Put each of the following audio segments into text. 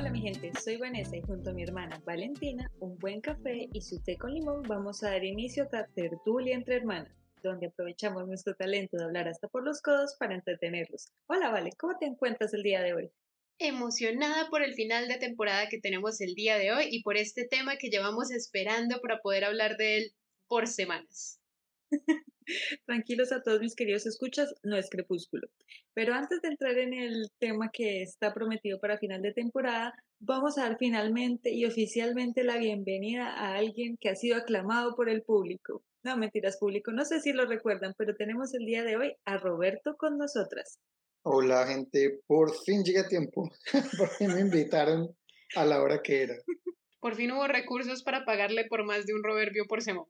Hola mi gente, soy Vanessa y junto a mi hermana Valentina, un buen café y su té con limón vamos a dar inicio a tertulia entre hermanas, donde aprovechamos nuestro talento de hablar hasta por los codos para entretenerlos. Hola Vale, ¿cómo te encuentras el día de hoy? Emocionada por el final de temporada que tenemos el día de hoy y por este tema que llevamos esperando para poder hablar de él por semanas. Tranquilos a todos mis queridos escuchas, no es crepúsculo. Pero antes de entrar en el tema que está prometido para final de temporada, vamos a dar finalmente y oficialmente la bienvenida a alguien que ha sido aclamado por el público. No, mentiras, público, no sé si lo recuerdan, pero tenemos el día de hoy a Roberto con nosotras. Hola, gente, por fin llegué a tiempo, por fin me invitaron a la hora que era. Por fin hubo recursos para pagarle por más de un proverbio por semana.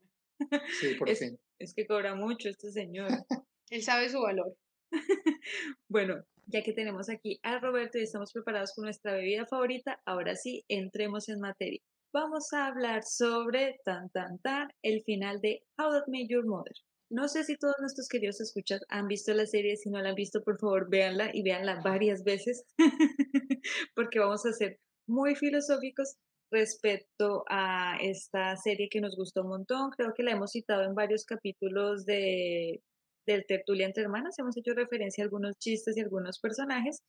Sí, por fin. Es que cobra mucho este señor. Él sabe su valor. bueno, ya que tenemos aquí a Roberto y estamos preparados con nuestra bebida favorita, ahora sí, entremos en materia. Vamos a hablar sobre tan tan tan el final de How That Made Your Mother. No sé si todos nuestros queridos escuchas han visto la serie, si no la han visto, por favor, véanla y véanla varias veces, porque vamos a ser muy filosóficos respecto a esta serie que nos gustó un montón. Creo que la hemos citado en varios capítulos de, del Tertulia entre Hermanas. Hemos hecho referencia a algunos chistes y algunos personajes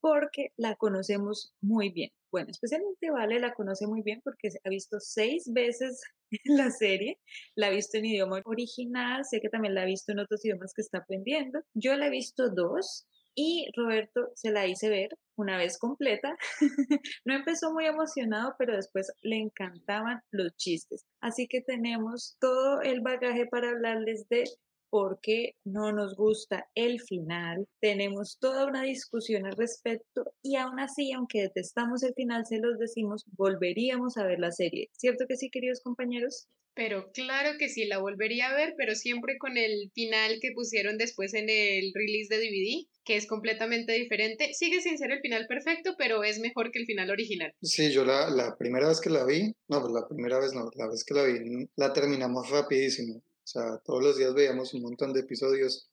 porque la conocemos muy bien. Bueno, especialmente Vale la conoce muy bien porque ha visto seis veces la serie, la ha visto en idioma original, sé que también la ha visto en otros idiomas que está aprendiendo. Yo la he visto dos y Roberto se la hice ver una vez completa. no empezó muy emocionado, pero después le encantaban los chistes. Así que tenemos todo el bagaje para hablarles de por qué no nos gusta el final. Tenemos toda una discusión al respecto y aún así, aunque detestamos el final, se los decimos, volveríamos a ver la serie. ¿Cierto que sí, queridos compañeros? Pero claro que sí, la volvería a ver, pero siempre con el final que pusieron después en el release de DVD, que es completamente diferente. Sigue sin ser el final perfecto, pero es mejor que el final original. Sí, yo la, la primera vez que la vi, no, pues la primera vez no, la vez que la vi, la terminamos rapidísimo. O sea, todos los días veíamos un montón de episodios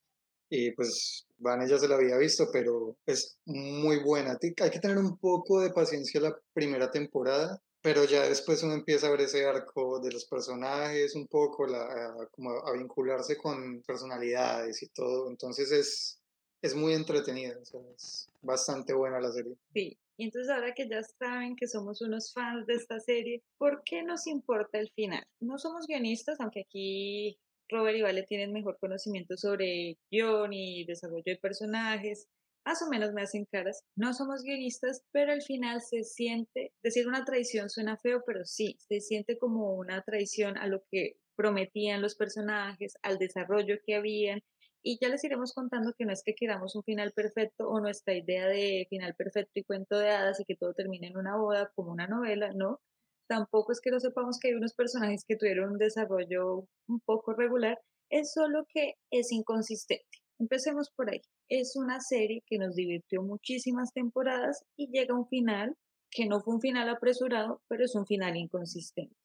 y pues Van ya se la había visto, pero es muy buena. Hay que tener un poco de paciencia la primera temporada pero ya después uno empieza a ver ese arco de los personajes un poco, la, a, como a vincularse con personalidades y todo, entonces es, es muy entretenida, es bastante buena la serie. Sí, y entonces ahora que ya saben que somos unos fans de esta serie, ¿por qué nos importa el final? No somos guionistas, aunque aquí Robert y Vale tienen mejor conocimiento sobre guion y desarrollo de personajes, más o menos me hacen caras. No somos guionistas, pero al final se siente, decir una traición suena feo, pero sí, se siente como una traición a lo que prometían los personajes, al desarrollo que habían. Y ya les iremos contando que no es que queramos un final perfecto o nuestra idea de final perfecto y cuento de hadas y que todo termine en una boda como una novela, no. Tampoco es que no sepamos que hay unos personajes que tuvieron un desarrollo un poco regular, es solo que es inconsistente. Empecemos por ahí. Es una serie que nos divirtió muchísimas temporadas y llega a un final que no fue un final apresurado, pero es un final inconsistente.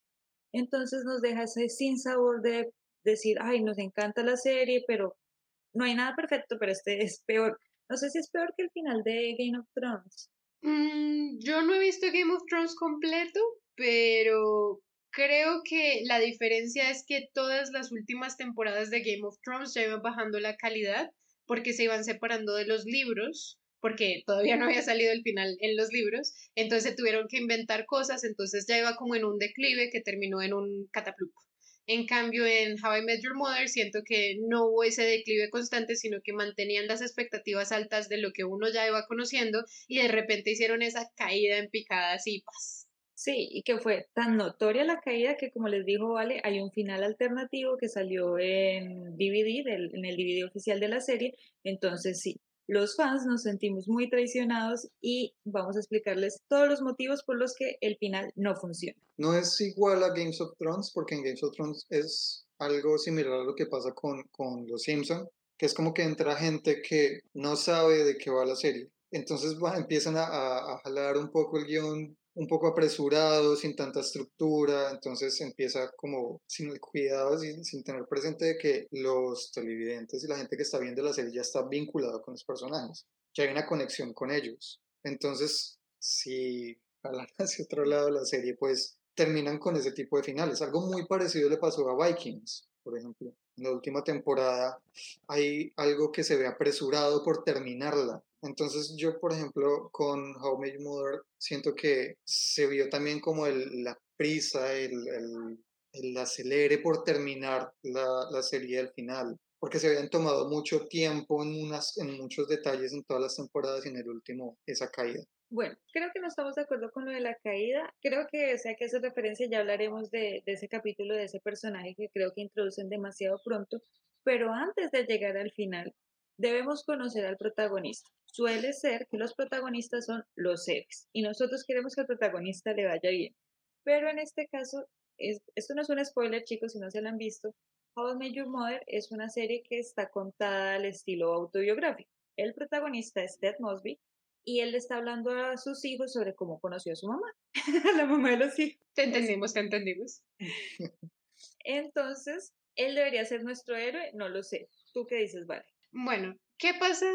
Entonces nos deja ese sin sabor de decir, ay, nos encanta la serie, pero no hay nada perfecto, pero este es peor. No sé si es peor que el final de Game of Thrones. Mm, yo no he visto Game of Thrones completo, pero creo que la diferencia es que todas las últimas temporadas de Game of Thrones ya iban bajando la calidad porque se iban separando de los libros, porque todavía no había salido el final en los libros, entonces tuvieron que inventar cosas, entonces ya iba como en un declive que terminó en un catapluco. En cambio, en How I Met Your Mother siento que no hubo ese declive constante, sino que mantenían las expectativas altas de lo que uno ya iba conociendo y de repente hicieron esa caída en picadas y paz. Sí, y que fue tan notoria la caída que, como les dijo Vale, hay un final alternativo que salió en DVD, en el DVD oficial de la serie. Entonces, sí, los fans nos sentimos muy traicionados y vamos a explicarles todos los motivos por los que el final no funciona. No es igual a Games of Thrones, porque en Games of Thrones es algo similar a lo que pasa con, con Los Simpson, que es como que entra gente que no sabe de qué va la serie. Entonces empiezan a, a, jalar un poco el guion un poco apresurado, sin tanta estructura, entonces empieza como sin el cuidado, sin, sin, tener presente de que los televidentes y la gente que está viendo la serie ya está vinculado con los personajes, ya hay una conexión con ellos. Entonces, si jalan hacia otro lado la serie, pues terminan con ese tipo de finales. Algo muy parecido le pasó a Vikings, por ejemplo. En la última temporada hay algo que se ve apresurado por terminarla. Entonces yo, por ejemplo, con How Your Mother, siento que se vio también como el, la prisa, el, el, el acelere por terminar la, la serie al final porque se habían tomado mucho tiempo en, unas, en muchos detalles en todas las temporadas y en el último esa caída. Bueno, creo que no estamos de acuerdo con lo de la caída. Creo que sea que hace referencia, ya hablaremos de, de, ese capítulo, de ese personaje que creo que introducen demasiado pronto. Pero antes de llegar al final, debemos conocer al protagonista. Suele ser que los protagonistas son los héroes y nosotros queremos que al protagonista le vaya bien. Pero en este caso, es, esto no es un spoiler, chicos, si no se lo han visto. How I Met Your Mother es una serie que está contada al estilo autobiográfico. El protagonista es Ted Mosby y él le está hablando a sus hijos sobre cómo conoció a su mamá, la mamá de los hijos. Te entendimos, te entendimos. Entonces, él debería ser nuestro héroe, no lo sé. ¿Tú qué dices, Vale? Bueno, ¿qué pasa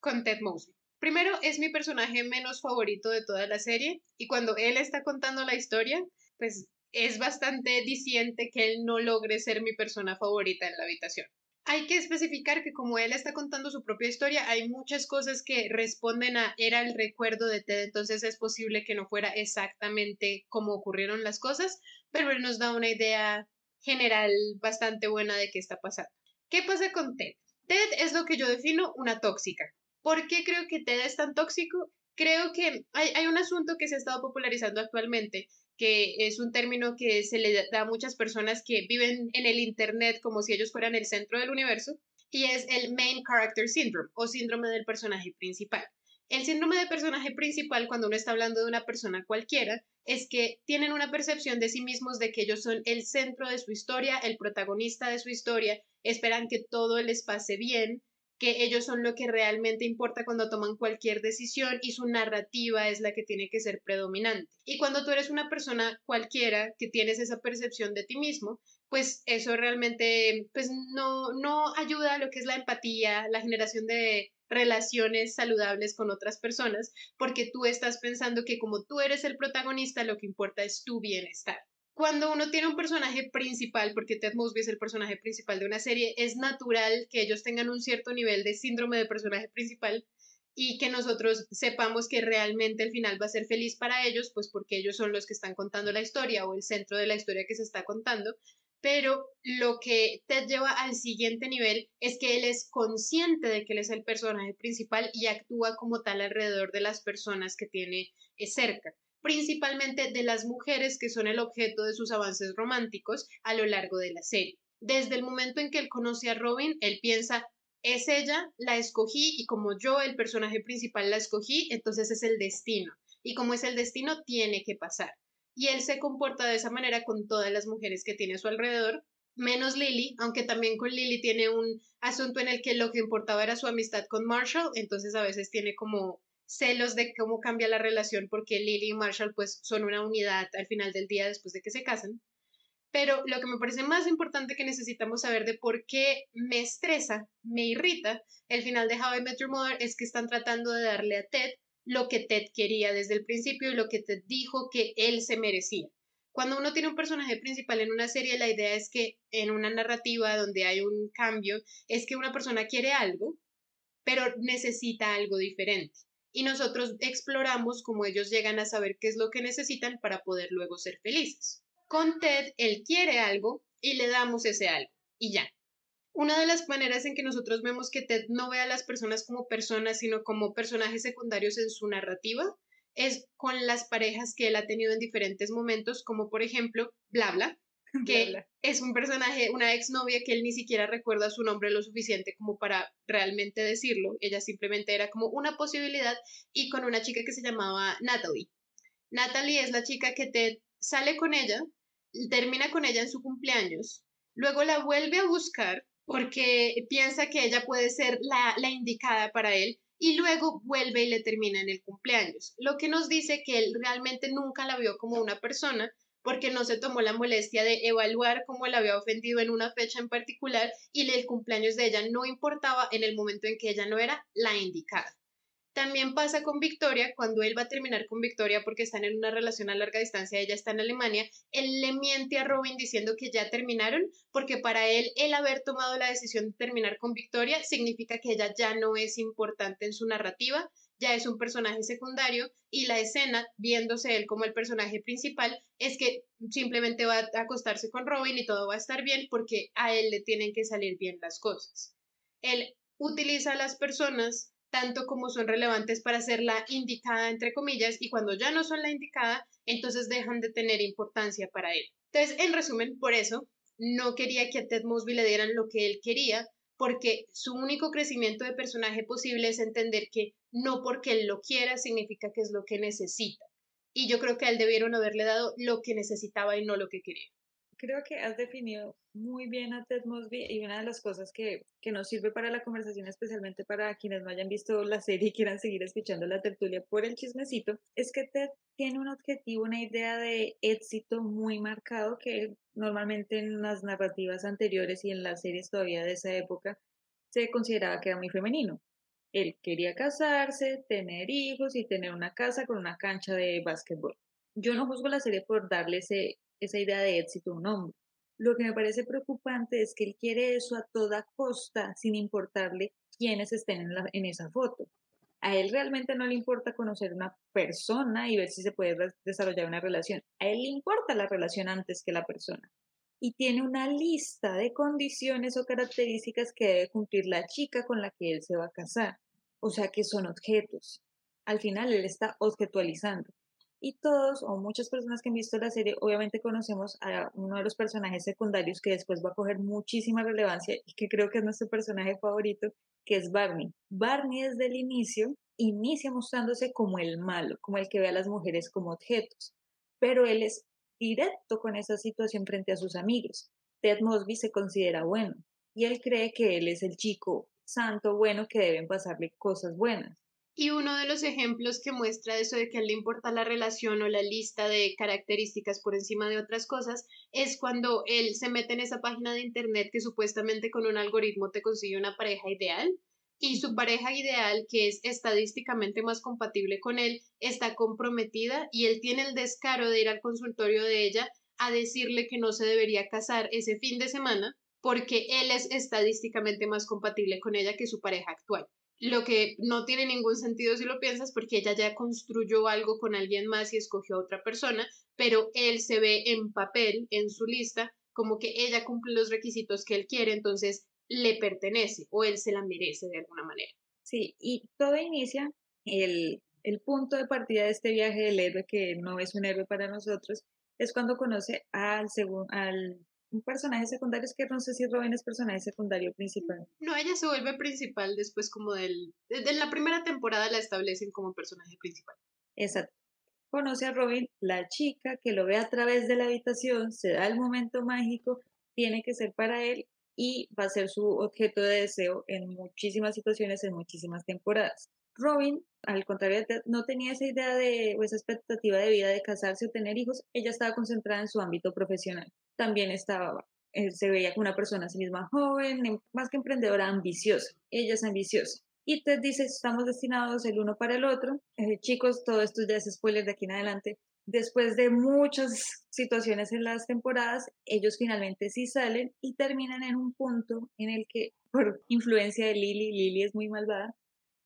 con Ted Mosby? Primero, es mi personaje menos favorito de toda la serie y cuando él está contando la historia, pues es bastante diciente que él no logre ser mi persona favorita en la habitación. Hay que especificar que como él está contando su propia historia, hay muchas cosas que responden a era el recuerdo de Ted, entonces es posible que no fuera exactamente como ocurrieron las cosas, pero él nos da una idea general bastante buena de qué está pasando. ¿Qué pasa con Ted? Ted es lo que yo defino una tóxica. ¿Por qué creo que Ted es tan tóxico? Creo que hay, hay un asunto que se ha estado popularizando actualmente que es un término que se le da a muchas personas que viven en el Internet como si ellos fueran el centro del universo, y es el Main Character Syndrome o síndrome del personaje principal. El síndrome del personaje principal, cuando uno está hablando de una persona cualquiera, es que tienen una percepción de sí mismos de que ellos son el centro de su historia, el protagonista de su historia, esperan que todo les pase bien, que ellos son lo que realmente importa cuando toman cualquier decisión y su narrativa es la que tiene que ser predominante. Y cuando tú eres una persona cualquiera que tienes esa percepción de ti mismo, pues eso realmente pues no, no ayuda a lo que es la empatía, la generación de relaciones saludables con otras personas, porque tú estás pensando que como tú eres el protagonista, lo que importa es tu bienestar cuando uno tiene un personaje principal, porque Ted Mosby es el personaje principal de una serie, es natural que ellos tengan un cierto nivel de síndrome de personaje principal y que nosotros sepamos que realmente el final va a ser feliz para ellos, pues porque ellos son los que están contando la historia o el centro de la historia que se está contando. Pero lo que Ted lleva al siguiente nivel es que él es consciente de que él es el personaje principal y actúa como tal alrededor de las personas que tiene eh, cerca principalmente de las mujeres que son el objeto de sus avances románticos a lo largo de la serie. Desde el momento en que él conoce a Robin, él piensa, es ella, la escogí y como yo, el personaje principal, la escogí, entonces es el destino. Y como es el destino, tiene que pasar. Y él se comporta de esa manera con todas las mujeres que tiene a su alrededor, menos Lily, aunque también con Lily tiene un asunto en el que lo que importaba era su amistad con Marshall, entonces a veces tiene como celos de cómo cambia la relación porque Lily y Marshall pues son una unidad al final del día después de que se casan. Pero lo que me parece más importante que necesitamos saber de por qué me estresa, me irrita el final de How I Met Your Mother es que están tratando de darle a Ted lo que Ted quería desde el principio y lo que Ted dijo que él se merecía. Cuando uno tiene un personaje principal en una serie, la idea es que en una narrativa donde hay un cambio, es que una persona quiere algo, pero necesita algo diferente y nosotros exploramos cómo ellos llegan a saber qué es lo que necesitan para poder luego ser felices. Con Ted, él quiere algo y le damos ese algo y ya. Una de las maneras en que nosotros vemos que Ted no ve a las personas como personas, sino como personajes secundarios en su narrativa, es con las parejas que él ha tenido en diferentes momentos, como por ejemplo Blabla, que es un personaje, una exnovia que él ni siquiera recuerda su nombre lo suficiente como para realmente decirlo. Ella simplemente era como una posibilidad y con una chica que se llamaba Natalie. Natalie es la chica que te sale con ella, termina con ella en su cumpleaños, luego la vuelve a buscar porque piensa que ella puede ser la, la indicada para él y luego vuelve y le termina en el cumpleaños, lo que nos dice que él realmente nunca la vio como una persona, porque no se tomó la molestia de evaluar cómo la había ofendido en una fecha en particular y el cumpleaños de ella no importaba en el momento en que ella no era la indicada. También pasa con Victoria, cuando él va a terminar con Victoria porque están en una relación a larga distancia, ella está en Alemania, él le miente a Robin diciendo que ya terminaron, porque para él el haber tomado la decisión de terminar con Victoria significa que ella ya no es importante en su narrativa, ya es un personaje secundario y la escena, viéndose él como el personaje principal, es que simplemente va a acostarse con Robin y todo va a estar bien porque a él le tienen que salir bien las cosas. Él utiliza a las personas tanto como son relevantes para ser la indicada, entre comillas, y cuando ya no son la indicada, entonces dejan de tener importancia para él. Entonces, en resumen, por eso no quería que a Ted Mosby le dieran lo que él quería, porque su único crecimiento de personaje posible es entender que no porque él lo quiera significa que es lo que necesita. Y yo creo que a él debieron haberle dado lo que necesitaba y no lo que quería creo que has definido muy bien a Ted Mosby y una de las cosas que, que, nos sirve para la conversación, especialmente para quienes no hayan visto la serie y quieran seguir escuchando la tertulia por el chismecito, es que Ted tiene un objetivo, una idea de éxito muy marcado que normalmente en las narrativas anteriores y en las series todavía de esa época se consideraba que era muy femenino. Él quería casarse, tener hijos y tener una casa con una cancha de básquetbol. Yo no juzgo la serie por darle ese esa idea de éxito a un hombre. Lo que me parece preocupante es que él quiere eso a toda costa, sin importarle quiénes estén en, en esa foto. A él realmente no le importa conocer una persona y ver si se puede desarrollar una relación. A él le importa la relación antes que la persona. Y tiene una lista de condiciones o características que debe cumplir la chica con la que él se va a casar. O sea que son objetos. Al final él está objetualizando. Y todos o muchas personas que han visto la serie obviamente conocemos a uno de los personajes secundarios que después va a coger muchísima relevancia y que creo que es nuestro personaje favorito, que es Barney. Barney desde el inicio inicia mostrándose como el malo, como el que ve a las mujeres como objetos, pero él es directo con esa situación frente a sus amigos. Ted Mosby se considera bueno y él cree que él es el chico santo bueno que deben pasarle cosas buenas. Y uno de los ejemplos que muestra eso de que a él le importa la relación o la lista de características por encima de otras cosas es cuando él se mete en esa página de internet que supuestamente con un algoritmo te consigue una pareja ideal y su pareja ideal, que es estadísticamente más compatible con él, está comprometida y él tiene el descaro de ir al consultorio de ella a decirle que no se debería casar ese fin de semana porque él es estadísticamente más compatible con ella que su pareja actual lo que no tiene ningún sentido si lo piensas porque ella ya construyó algo con alguien más y escogió a otra persona, pero él se ve en papel, en su lista, como que ella cumple los requisitos que él quiere, entonces le pertenece o él se la merece de alguna manera. Sí, y todo inicia, el, el punto de partida de este viaje del héroe, que no es un héroe para nosotros, es cuando conoce al, al un personaje secundario, es que no sé si Robin es personaje secundario principal. No, ella se vuelve principal después como del... Desde la primera temporada la establecen como personaje principal. Exacto. Conoce a Robin, la chica que lo ve a través de la habitación, se da el momento mágico, tiene que ser para él y va a ser su objeto de deseo en muchísimas situaciones, en muchísimas temporadas. Robin, al contrario, no tenía esa idea de o esa expectativa de vida de casarse o tener hijos, ella estaba concentrada en su ámbito profesional también estaba, eh, se veía como una persona a sí misma joven, em, más que emprendedora, ambiciosa. Ella es ambiciosa. Y Ted dice, estamos destinados el uno para el otro. Eh, chicos, todo esto ya es spoiler de aquí en adelante. Después de muchas situaciones en las temporadas, ellos finalmente sí salen y terminan en un punto en el que, por influencia de Lily, Lily es muy malvada,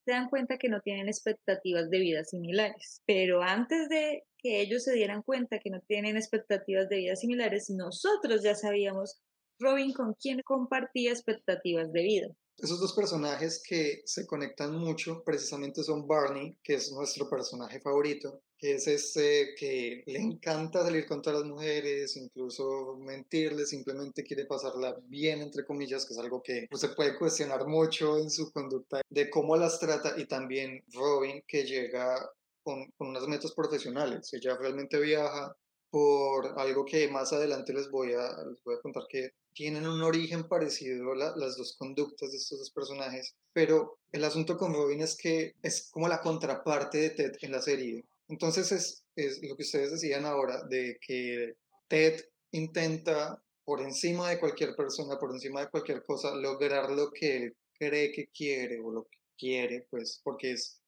se dan cuenta que no tienen expectativas de vida similares. Pero antes de que ellos se dieran cuenta que no tienen expectativas de vida similares, nosotros ya sabíamos Robin con quién compartía expectativas de vida. Esos dos personajes que se conectan mucho precisamente son Barney, que es nuestro personaje favorito, que es ese que le encanta salir con todas las mujeres, incluso mentirles, simplemente quiere pasarla bien, entre comillas, que es algo que pues, se puede cuestionar mucho en su conducta, de cómo las trata, y también Robin, que llega con, con unas metas profesionales. Ella realmente viaja por algo que más adelante les voy a, les voy a contar que tienen un origen parecido las dos conductas de estos dos personajes, pero el asunto con Robin es que es como la contraparte de Ted en la serie. Entonces es, es lo que ustedes decían ahora, de que Ted intenta por encima de cualquier persona, por encima de cualquier cosa, lograr lo que él cree que quiere o lo que quiere, pues porque es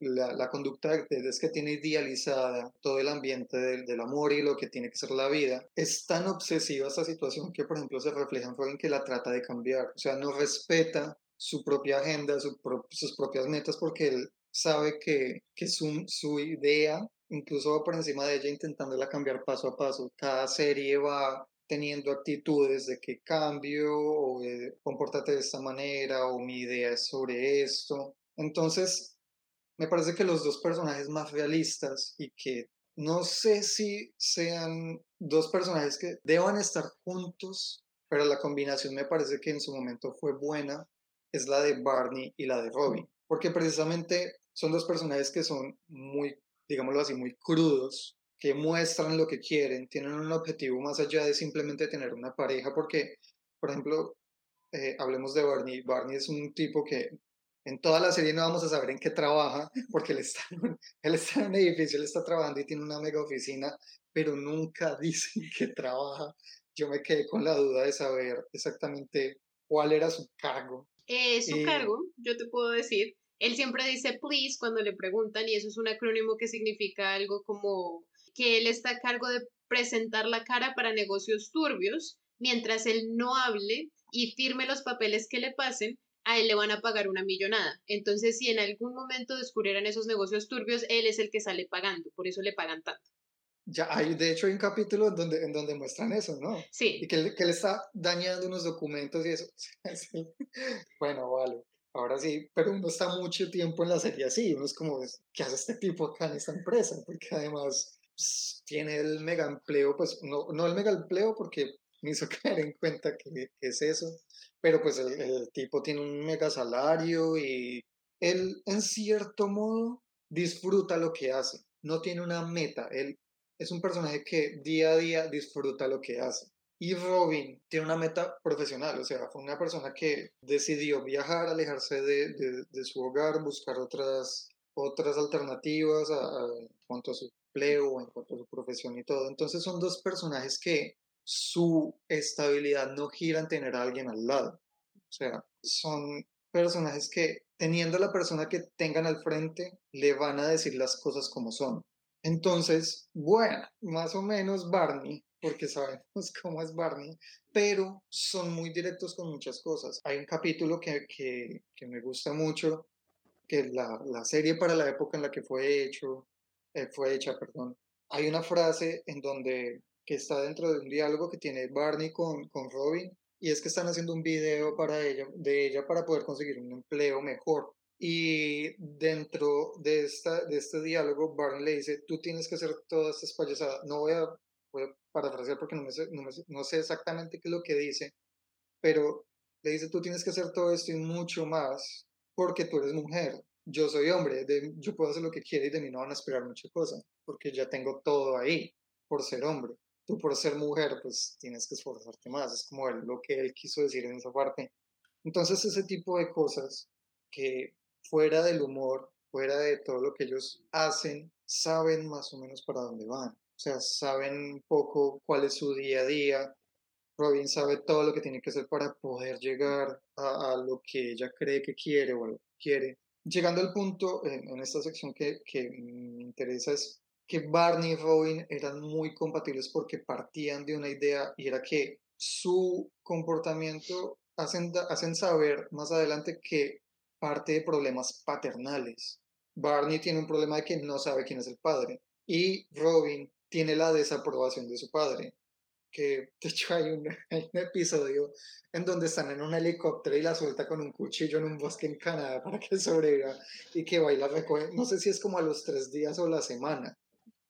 la, la, conducta de Ted es que tiene idealizada todo el ambiente del, del, amor y lo que tiene que ser la vida. Es tan obsesiva esta situación que, por ejemplo, se refleja en Robin que la trata de cambiar. O sea, no respeta su propia agenda, su sus propias metas, porque él sabe que, que su, su idea incluso va por encima de ella intentándola cambiar paso a paso. Cada serie va teniendo actitudes de que cambio o de, compórtate de esta manera o mi idea es sobre esto. Entonces, me parece que los dos personajes más realistas y que no sé si sean dos personajes que deban estar juntos, pero la combinación me parece que en su momento fue buena, es la de Barney y la de Robin, porque precisamente son dos personajes que son muy, digámoslo así, muy crudos, que muestran lo que quieren, tienen un objetivo más allá de simplemente tener una pareja, porque, por ejemplo, eh, hablemos de Barney. Barney es un tipo que en toda la serie no vamos a saber en qué trabaja, porque él está, él está en un edificio, él está trabajando y tiene una mega oficina, pero nunca dicen que trabaja. Yo me quedé con la duda de saber exactamente cuál era su cargo. Eh, su cargo, yo te puedo decir, él siempre dice please cuando le preguntan y eso es un acrónimo que significa algo como que él está a cargo de presentar la cara para negocios turbios, mientras él no hable y firme los papeles que le pasen, a él le van a pagar una millonada. Entonces, si en algún momento descubrieran esos negocios turbios, él es el que sale pagando, por eso le pagan tanto. Ya hay, de hecho, hay un capítulo en donde, en donde muestran eso, ¿no? Sí. Y que que él está dañando unos documentos y eso. bueno, vale. Ahora sí, pero uno está mucho tiempo en la serie así, uno es como, ¿qué hace este tipo acá en esta empresa? Porque además pues, tiene el mega empleo, pues no, no el mega empleo porque me hizo caer en cuenta que, es eso, pero pues el, tipo tiene un mega salario y él en cierto modo disfruta lo que hace, no tiene una meta, él es un personaje que día a día disfruta lo que hace. Y Robin tiene una meta profesional, o sea, fue una persona que decidió viajar, alejarse de, de, su hogar, buscar otras, otras alternativas a, a, en cuanto a su o en cuanto a su profesión y todo. Entonces son dos personajes que su estabilidad no gira en tener a alguien al lado. O sea, son personajes que teniendo a la persona que tengan al frente, le van a decir las cosas como son. Entonces, bueno, más o menos Barney, porque sabemos cómo es Barney, pero son muy directos con muchas cosas. Hay un capítulo que, que, que me gusta mucho, que la, la serie para la época en la que fue hecho eh, fue hecha, perdón. Hay una frase en donde que está dentro de un diálogo que tiene Barney con, con Robin y es que están haciendo un video para ella, de ella para poder conseguir un empleo mejor. Y dentro de, esta, de este diálogo, Barney le dice, tú tienes que hacer todas estas payasadas. No voy a, voy a parafrasear porque no, sé, no, sé exactamente qué es lo que dice, pero le dice, tú tienes que hacer todo esto y mucho más porque tú eres mujer yo soy hombre, de, yo puedo hacer lo que quiera y de mí no van a esperar mucha cosa, porque ya tengo todo ahí por ser hombre. Tú por ser mujer, pues tienes que esforzarte más, es como lo que él quiso decir en esa parte. Entonces ese tipo de cosas que fuera del humor, fuera de todo lo que ellos hacen, saben más o menos para dónde van. O sea, saben un poco cuál es su día a día. Robin sabe todo lo que tiene que hacer para poder llegar a, lo que ella cree que quiere o lo que quiere llegando al punto en, esta sección que, que, me interesa es que Barney y Robin eran muy compatibles porque partían de una idea y era que su comportamiento hacen, hacen saber más adelante que parte de problemas paternales. Barney tiene un problema de que no sabe quién es el padre y Robin tiene la desaprobación de su padre que de hecho hay un, episodio en donde están en un helicóptero y la suelta con un cuchillo en un bosque en Canadá para que sobreviva y que va y la recoge, no sé si es como a los tres días o la semana,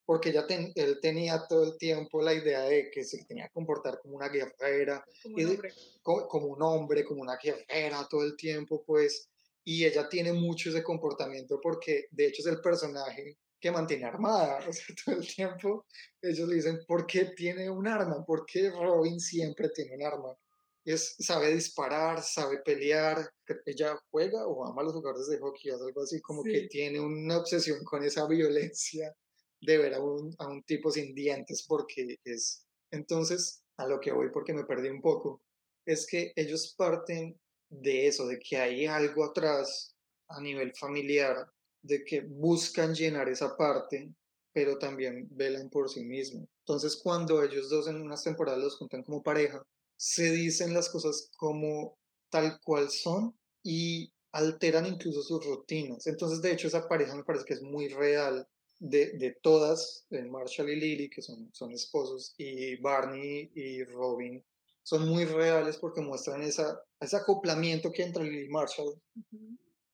porque ya él tenía todo el tiempo la idea de que se tenía que comportar como una guerrera, como un, hombre. como un hombre, como una guerrera todo el tiempo, pues, y ella tiene mucho ese comportamiento porque de hecho es el personaje que mantiene armada. O sea, todo el tiempo ellos le dicen, ¿por qué tiene un arma? ¿Por qué Robin siempre tiene un arma? Es, sabe disparar, sabe pelear. Ella juega o ama a los jugadores de hockey, algo así, como que tiene una obsesión con esa violencia de ver a un, a un tipo sin dientes, porque es. Entonces, a lo que voy, porque me perdí un poco, es que ellos parten de eso, de que hay algo atrás a nivel familiar de que buscan llenar esa parte, pero también velan por sí mismos. Entonces, cuando ellos dos en unas temporadas los juntan como pareja, se dicen las cosas como tal cual son y alteran incluso sus rutinas. Entonces, de hecho, esa pareja me parece que es muy real de, de todas, de Marshall y Lily, que son, son esposos, y Barney y Robin, son muy reales porque muestran esa, ese acoplamiento que hay entre Lily y Marshall.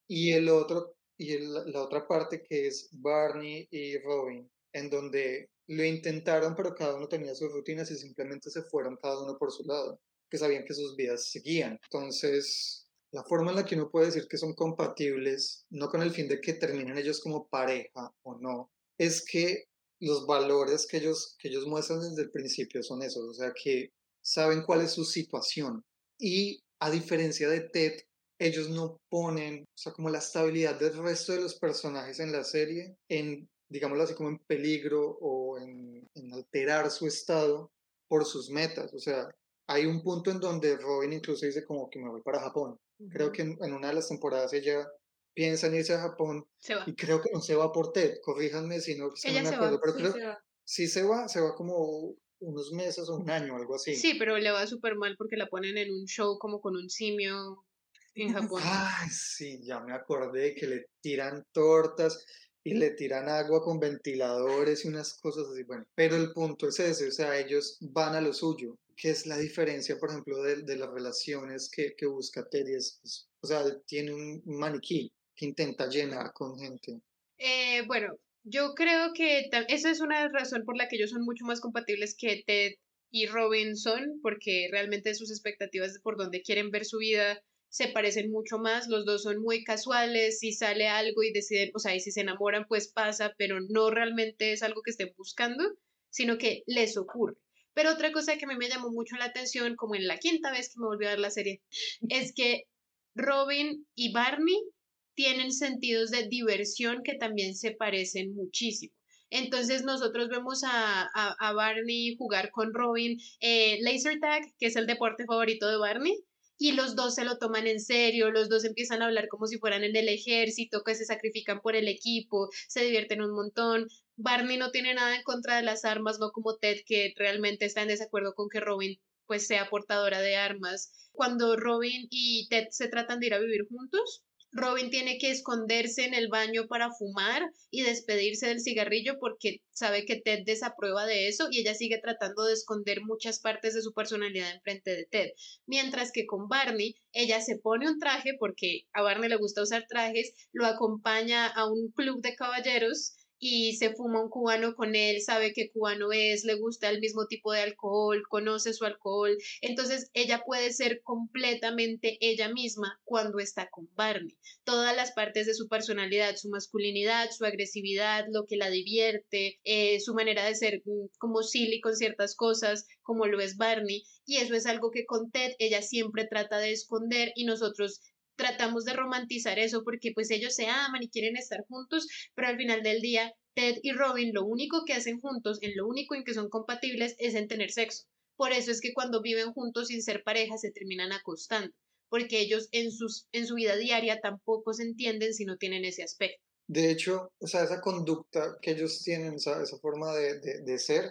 Y el otro, y la otra parte que es Barney y Robin, en donde lo intentaron, pero cada uno tenía sus rutinas y simplemente se fueron cada uno por su lado, que sabían que sus vidas seguían. Entonces, la forma en la que uno puede decir que son compatibles, no con el fin de que terminen ellos como pareja o no, es que los valores que ellos, que ellos muestran desde el principio son esos, o sea, que saben cuál es su situación. Y a diferencia de Ted, ellos no ponen, o sea, como la estabilidad del resto de los personajes en la serie en, digámoslo así, como en peligro o en, en alterar su estado por sus metas. O sea, hay un punto en donde Robin incluso dice como que me voy para Japón. Creo que en, una de las temporadas ella piensa en irse a Japón y creo que no se va por Ted, corríjanme si no, si no me acuerdo, pero creo que sí se va, se va como unos meses o un año, algo así. Sí, pero le va súper mal porque la ponen en un show como con un simio en Japón. Ay, sí, ya me acordé que le tiran tortas y le tiran agua con ventiladores y unas cosas así. Bueno, pero el punto es ese, o sea, ellos van a lo suyo. ¿Qué es la diferencia, por ejemplo, de, de las relaciones que, que busca Teddy? o sea, tiene un maniquí que intenta llenar con gente. Eh, bueno, yo creo que esa es una razón por la que ellos son mucho más compatibles que Ted y Robin son, porque realmente sus expectativas por dónde quieren ver su vida se parecen mucho más, los dos son muy casuales, si sale algo y deciden, o sea, y si se enamoran, pues pasa, pero no realmente es algo que estén buscando, sino que les ocurre. Pero otra cosa que a mí me llamó mucho la atención, como en la quinta vez que me volvió a ver la serie, es que Robin y Barney tienen sentidos de diversión que también se parecen muchísimo. Entonces nosotros vemos a, a, Barney jugar con Robin eh, laser tag, que es el deporte favorito de Barney, y los dos se lo toman en serio, los dos empiezan a hablar como si fueran en el ejército, que se sacrifican por el equipo, se divierten un montón. Barney no tiene nada en contra de las armas, no como Ted, que realmente está en desacuerdo con que Robin pues sea portadora de armas. Cuando Robin y Ted se tratan de ir a vivir juntos, Robin tiene que esconderse en el baño para fumar y despedirse del cigarrillo porque sabe que Ted desaprueba de eso y ella sigue tratando de esconder muchas partes de su personalidad en frente de Ted. Mientras que con Barney, ella se pone un traje porque a Barney le gusta usar trajes, lo acompaña a un club de caballeros y se fuma un cubano con él, sabe qué cubano es, le gusta el mismo tipo de alcohol, conoce su alcohol, entonces ella puede ser completamente ella misma cuando está con Barney. Todas las partes de su personalidad, su masculinidad, su agresividad, lo que la divierte, eh, su manera de ser mm, como silly con ciertas cosas, como lo es Barney, y eso es algo que con Ted ella siempre trata de esconder y nosotros tratamos de romantizar eso porque pues ellos se aman y quieren estar juntos, pero al final del día Ted y Robin lo único que hacen juntos, en lo único en que son compatibles es en tener sexo. Por eso es que cuando viven juntos sin ser pareja se terminan acostando, porque ellos en, sus, en su vida diaria tampoco se entienden si no tienen ese aspecto. De hecho, o sea, esa conducta que ellos tienen, esa, forma de, de, de ser,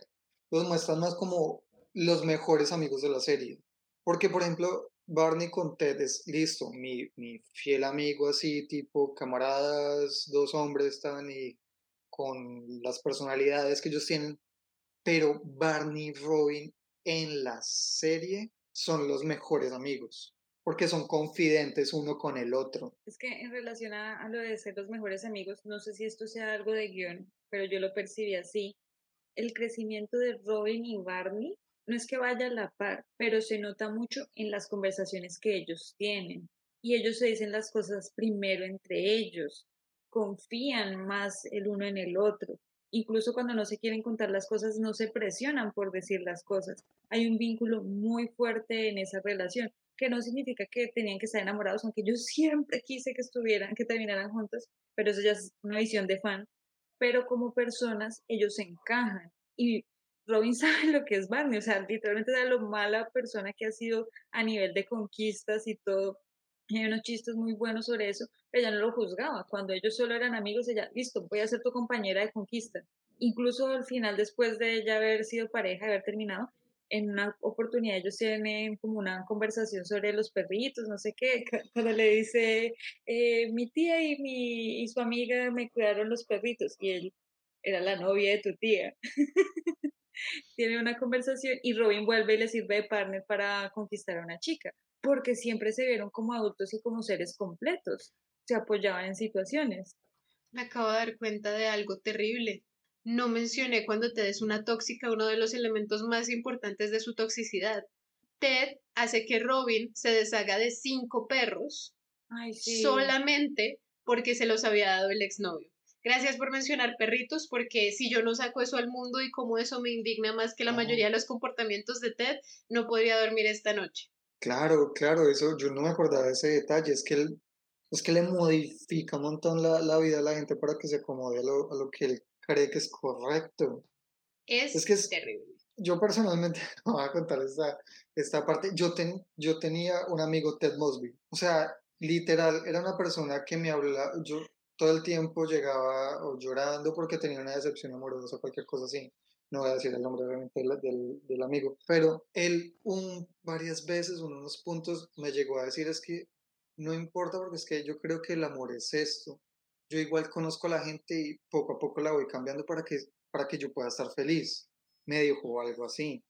los muestran más como los mejores amigos de la serie. Porque, por ejemplo, Barney con Ted es listo, mi, mi fiel amigo así, tipo camaradas, dos hombres están y con las personalidades que ellos tienen, pero Barney y Robin en la serie son los mejores amigos, porque son confidentes uno con el otro. Es que en relación a, a lo de ser los mejores amigos, no sé si esto sea algo de guion, pero yo lo percibí así. El crecimiento de Robin y Barney no es que vaya a la par, pero se nota mucho en las conversaciones que ellos tienen. Y ellos se dicen las cosas primero entre ellos, confían más el uno en el otro. Incluso cuando no se quieren contar las cosas, no se presionan por decir las cosas. Hay un vínculo muy fuerte en esa relación, que no significa que tenían que estar enamorados, aunque yo siempre quise que estuvieran, que terminaran juntos, pero eso ya es una visión de fan. Pero como personas, ellos se encajan. Y Robin sabe lo que es Barney, o sea, literalmente sabe lo mala persona que ha sido a nivel de conquistas y todo. hay unos chistes muy buenos sobre eso, pero ella no lo juzgaba. Cuando ellos solo eran amigos, ella, listo, voy a ser tu compañera de conquista. Incluso al final, después de ella haber sido pareja, haber terminado, en una oportunidad ellos tienen como una conversación sobre los perritos, no sé qué, cuando le dice, eh, mi tía y, mi, y su amiga me cuidaron los perritos, y él era la novia de tu tía. Tiene una conversación y Robin vuelve y le sirve de partner para conquistar a una chica, porque siempre se vieron como adultos y como seres completos, se apoyaban en situaciones. Me acabo de dar cuenta de algo terrible. No mencioné cuando Ted es una tóxica uno de los elementos más importantes de su toxicidad. Ted hace que Robin se deshaga de cinco perros solamente porque se los había dado el exnovio. Gracias por mencionar perritos, porque si yo no saco eso al mundo y como eso me indigna más que la mayoría de los comportamientos de Ted, no podría dormir esta noche. Claro, claro, eso yo no me acordaba de ese detalle, es que él, es que le modifica un montón la, la vida a la gente para que se acomode a lo, a lo que él cree que es correcto. Es, que es terrible. Yo personalmente, voy a contar esta, esta parte, yo, ten, yo tenía un amigo, Ted Mosby, o sea, literal, era una persona que me hablaba, yo todo el tiempo llegaba o llorando porque tenía una decepción amorosa o cualquier cosa así. No voy a decir el nombre obviamente del, del, amigo, pero él un, varias veces, en unos puntos, me llegó a decir es que no importa porque es que yo creo que el amor es esto. Yo igual conozco a la gente y poco a poco la voy cambiando para que, para que yo pueda estar feliz. Me dijo algo así.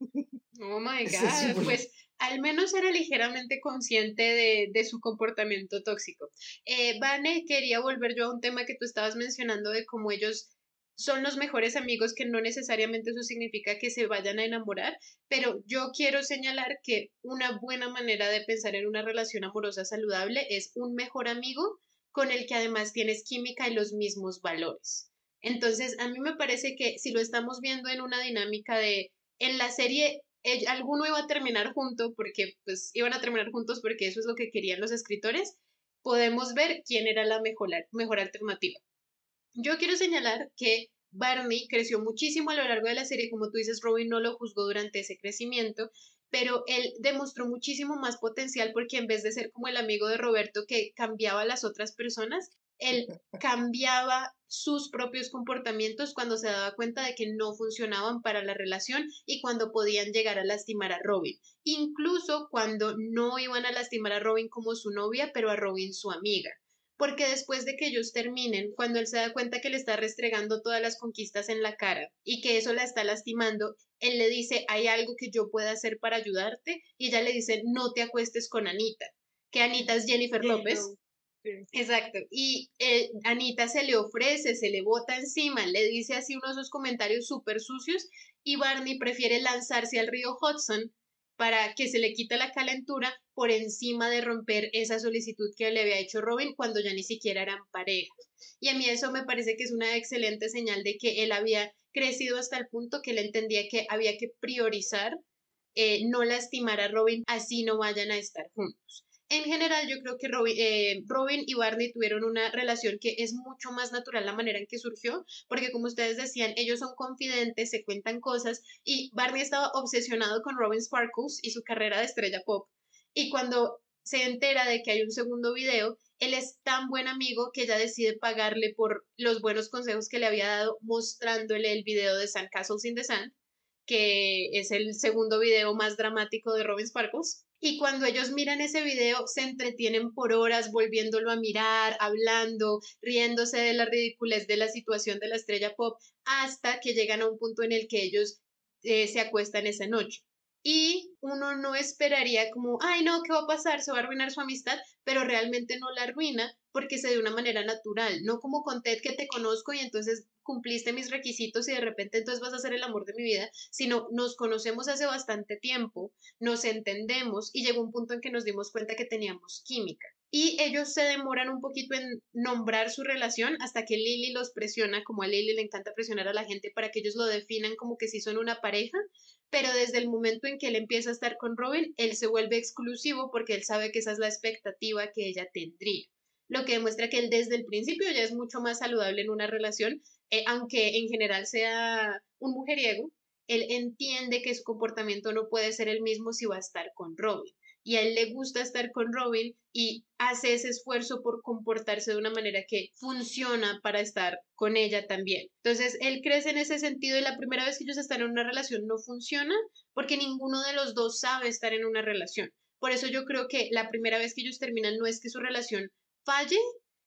Oh my God, pues al menos era ligeramente consciente de, su comportamiento tóxico. Eh, Vane, quería volver yo a un tema que tú estabas mencionando de cómo ellos son los mejores amigos, que no necesariamente eso significa que se vayan a enamorar, pero yo quiero señalar que una buena manera de pensar en una relación amorosa saludable es un mejor amigo con el que además tienes química y los mismos valores. Entonces, a mí me parece que si lo estamos viendo en una dinámica de, en la serie alguno iba a terminar junto porque pues iban a terminar juntos porque eso es lo que querían los escritores, podemos ver quién era la mejor, mejor alternativa. Yo quiero señalar que Barney creció muchísimo a lo largo de la serie, como tú dices, Robin no lo juzgó durante ese crecimiento, pero él demostró muchísimo más potencial porque en vez de ser como el amigo de Roberto que cambiaba a las otras personas, él cambiaba sus propios comportamientos cuando se daba cuenta de que no funcionaban para la relación y cuando podían llegar a lastimar a Robin. Incluso cuando no iban a lastimar a Robin como su novia, pero a Robin su amiga. Porque después de que ellos terminen, cuando él se da cuenta que le está restregando todas las conquistas en la cara y que eso la está lastimando, él le dice, hay algo que yo pueda hacer para ayudarte y ella le dice, no te acuestes con Anita, que Anita es Jennifer López. Exacto. Y eh, Anita se le ofrece, se le bota encima, le dice así unos de comentarios súper sucios y Barney prefiere lanzarse al río Hudson para que se le quite la calentura por encima de romper esa solicitud que le había hecho Robin cuando ya ni siquiera eran pareja. Y a mí eso me parece que es una excelente señal de que él había crecido hasta el punto que él entendía que había que priorizar eh, no lastimar a Robin así no vayan a estar juntos en general yo creo que eh, Robin, y Barney tuvieron una relación que es mucho más natural la manera en que surgió, porque como ustedes decían, ellos son confidentes, se cuentan cosas y Barney estaba obsesionado con Robin Sparkles y su carrera de estrella pop. Y cuando se entera de que hay un segundo video, él es tan buen amigo que ella decide pagarle por los buenos consejos que le había dado mostrándole el video de San Castles in the Sand, que es el segundo video más dramático de Robin Sparkles. Y cuando ellos miran ese video, se entretienen por horas volviéndolo a mirar, hablando, riéndose de la ridiculez de la situación de la estrella pop, hasta que llegan a un punto en el que ellos eh, se acuestan esa noche. Y uno no esperaría como, ay no, ¿qué va a pasar? Se va a arruinar su amistad, pero realmente no la arruina porque se de una manera natural, no como con Ted que te conozco y entonces cumpliste mis requisitos y de repente entonces vas a ser el amor de mi vida, sino nos conocemos hace bastante tiempo, nos entendemos y llegó un punto en que nos dimos cuenta que teníamos química. Y ellos se demoran un poquito en nombrar su relación hasta que Lily los presiona, como a Lily le encanta presionar a la gente para que ellos lo definan como que si son una pareja, pero desde el momento en que él empieza a estar con Robin, él se vuelve exclusivo porque él sabe que esa es la expectativa que ella tendría lo que demuestra que él desde el principio ya es mucho más saludable en una relación eh, aunque en general sea un mujeriego, él entiende que su comportamiento no puede ser el mismo si va a estar con Robin. Y a él le gusta estar con Robin y hace ese esfuerzo por comportarse de una manera que funciona para estar con ella también. Entonces, él crece en ese sentido y la primera vez que ellos están en una relación no funciona porque ninguno de los dos sabe estar en una relación. Por eso yo creo que la primera vez que ellos terminan no es que su relación falle,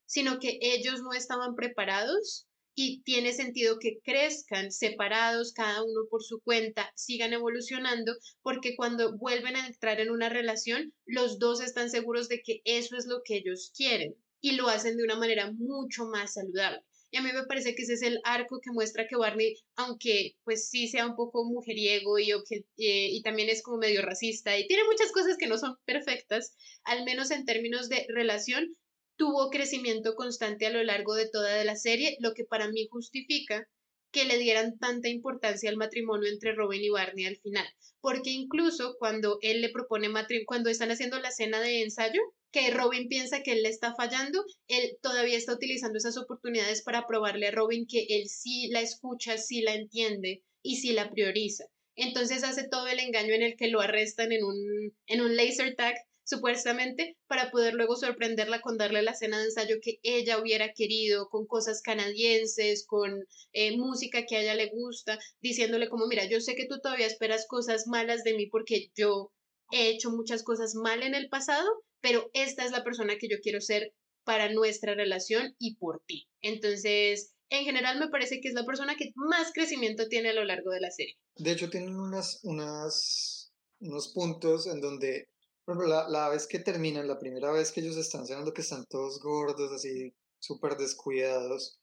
sino que ellos no estaban preparados y tiene sentido que crezcan separados, cada uno por su cuenta, sigan evolucionando, porque cuando vuelven a entrar en una relación, los dos están seguros de que eso es lo que ellos quieren y lo hacen de una manera mucho más saludable. Y a mí me parece que ese es el arco que muestra que Barney, aunque pues sí sea un poco mujeriego y, eh, y también es como medio racista y tiene muchas cosas que no son perfectas, al menos en términos de relación, tuvo crecimiento constante a lo largo de toda la serie, lo que para mí justifica que le dieran tanta importancia al matrimonio entre Robin y Barney al final, porque incluso cuando él le propone matrimonio, cuando están haciendo la cena de ensayo, que Robin piensa que él le está fallando, él todavía está utilizando esas oportunidades para probarle a Robin que él sí la escucha, sí la entiende y sí la prioriza. Entonces hace todo el engaño en el que lo arrestan en un, en un laser tag supuestamente, para poder luego sorprenderla con darle la cena de ensayo que ella hubiera querido, con cosas canadienses, con eh, música que a ella le gusta, diciéndole como, mira, yo sé que tú todavía esperas cosas malas de mí porque yo he hecho muchas cosas mal en el pasado, pero esta es la persona que yo quiero ser para nuestra relación y por ti. Entonces, en general me parece que es la persona que más crecimiento tiene a lo largo de la serie. De hecho, tienen unas, unas, unos puntos en donde por ejemplo, la, vez que terminan, la primera vez que ellos están cenando, que están todos gordos, así súper descuidados,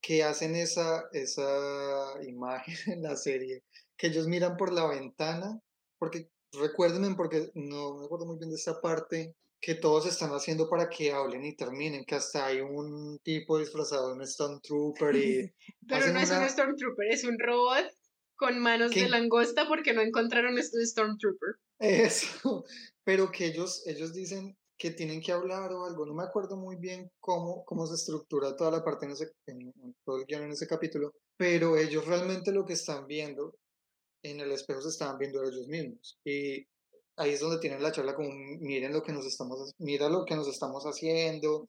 que hacen esa, esa imagen en la serie, que ellos miran por la ventana, porque recuérdenme, porque no me acuerdo muy bien de esa parte, que todos están haciendo para que hablen y terminen, que hasta hay un tipo disfrazado de un Stormtrooper y... Pero no es un Stormtrooper, es un robot con manos de langosta porque no encontraron este Stormtrooper. Eso, pero que ellos, ellos dicen que tienen que hablar o algo, no me acuerdo muy bien cómo, cómo se estructura toda la parte en, ese, en, todo el guion en ese capítulo, pero ellos realmente lo que están viendo en el espejo se estaban viendo ellos mismos y ahí es donde tienen la charla como miren lo que nos estamos mira lo que nos estamos haciendo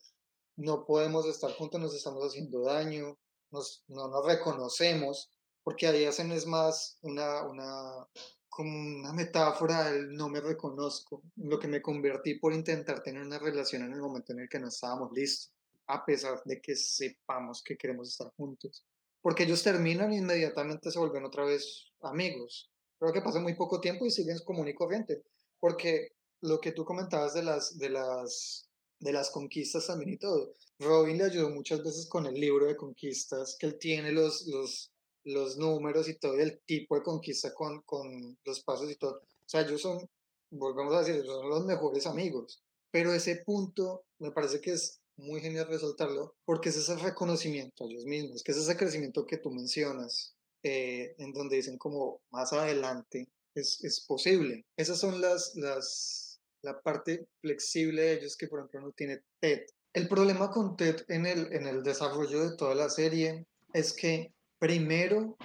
no podemos estar juntos nos estamos haciendo daño nos, no nos reconocemos porque ahí hacen es más una, una como una metáfora del no me reconozco, lo que me convertí por intentar tener una relación en el momento en el que no estábamos listos, a pesar de que sepamos que queremos estar juntos. Porque ellos terminan e inmediatamente se vuelven otra vez amigos. Creo que pasa muy poco tiempo y siguen común y corriente. Porque lo que tú comentabas de las, de las, de las conquistas también y todo, Robin le ayudó muchas veces con el libro de conquistas, que él tiene los, los, los números y todo, el tipo de conquista con, con los pasos y todo. O sea, ellos son, volvemos a decir, son los mejores amigos. Pero ese punto me parece que es muy genial resaltarlo, porque es ese reconocimiento a ellos mismos, que es ese crecimiento que tú mencionas, eh, en donde dicen como más adelante es, es posible. Esas son las, las, la parte flexible de ellos que por ejemplo no tiene Ted. El problema con Ted en el, en el desarrollo de toda la serie es que primero,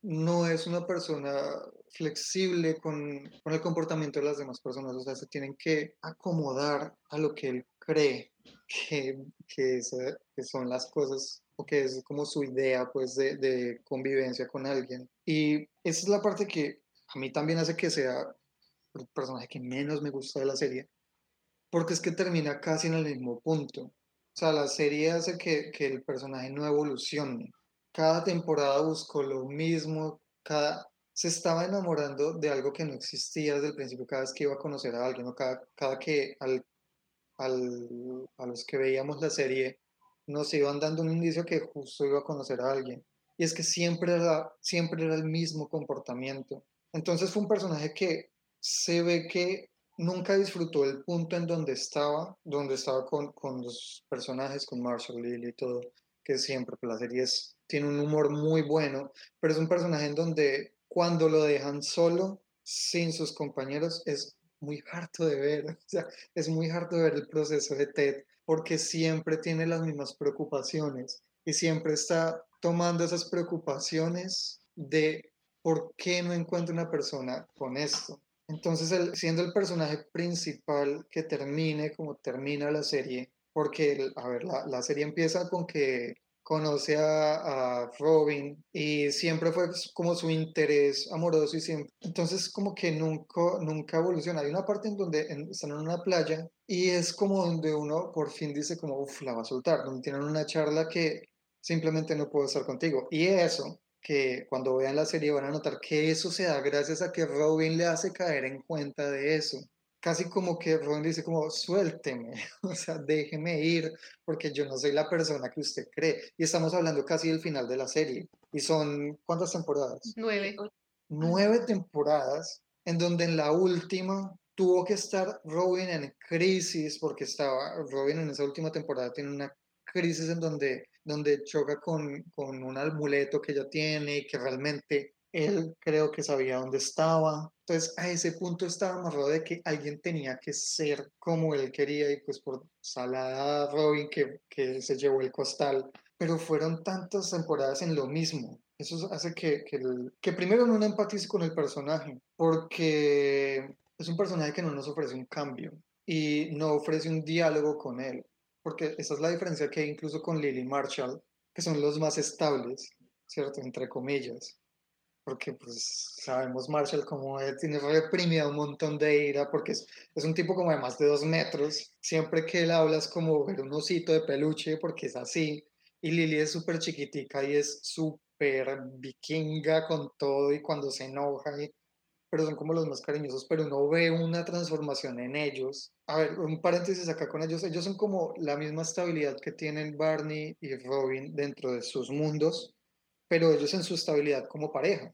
no es una persona flexible con, con, el comportamiento de las demás personas, o sea, se tienen que acomodar a lo que él cree que, que, son las cosas o que es como su idea pues de, de, convivencia con alguien. Y esa es la parte que a mí también hace que sea el personaje que menos me gusta de la serie, porque es que termina casi en el mismo punto. O sea, la serie hace que, que el personaje no evolucione cada temporada buscó lo mismo, cada, se estaba enamorando de algo que no existía desde el principio, cada vez que iba a conocer a alguien, cada, cada que al, al, a los que veíamos la serie nos iban dando un indicio que justo iba a conocer a alguien. Y es que siempre era, siempre era el mismo comportamiento. Entonces fue un personaje que se ve que nunca disfrutó el punto en donde estaba, donde estaba con, con los personajes, con Marshall, Lily y todo, que siempre, pues la serie tiene un humor muy bueno, pero es un personaje en donde cuando lo dejan solo, sin sus compañeros, es muy harto de ver, es muy harto de ver el proceso de Ted, porque siempre tiene las mismas preocupaciones y siempre está tomando esas preocupaciones de por qué no encuentro una persona con esto. Entonces, siendo el personaje principal que termine como termina la serie, porque, a ver, la, la serie empieza con que conoce a, Robin y siempre fue como su interés amoroso y siempre, entonces como que nunca, nunca evoluciona. Hay una parte en donde están en una playa y es como donde uno por fin dice como, uff, la va a soltar, donde tienen una charla que simplemente no puedo estar contigo. Y eso, que cuando vean la serie van a notar que eso se da gracias a que Robin le hace caer en cuenta de eso casi como que Ron dice como, suélteme, o sea, déjeme ir, porque yo no soy la persona que usted cree. Y estamos hablando casi del final de la serie. Y son, ¿cuántas temporadas? Nueve. Nueve temporadas, en donde en la última tuvo que estar Robin en crisis, porque estaba, Robin en esa última temporada tiene una crisis en donde, donde choca con, con un amuleto que ella tiene y que realmente él creo que sabía dónde estaba. Entonces a ese punto estaba amarrado de que alguien tenía que ser como él quería y pues por salada Robin que, que se llevó el costal. Pero fueron tantas temporadas en lo mismo. Eso hace que, que, que primero no empatice con el personaje, porque es un personaje que no nos ofrece un cambio y no ofrece un diálogo con él. Porque esa es la diferencia que hay incluso con Lily Marshall, que son los más estables, ¿cierto? Entre comillas porque pues sabemos Marshall como tiene reprimida un montón de ira porque es, es, un tipo como de más de dos metros, siempre que él habla es como ver un osito de peluche porque es así, y Lily es súper chiquitica y es súper vikinga con todo y cuando se enoja, y, pero son como los más cariñosos, pero uno ve una transformación en ellos. A ver, un paréntesis acá con ellos, ellos son como la misma estabilidad que tienen Barney y Robin dentro de sus mundos, pero ellos en su estabilidad como pareja,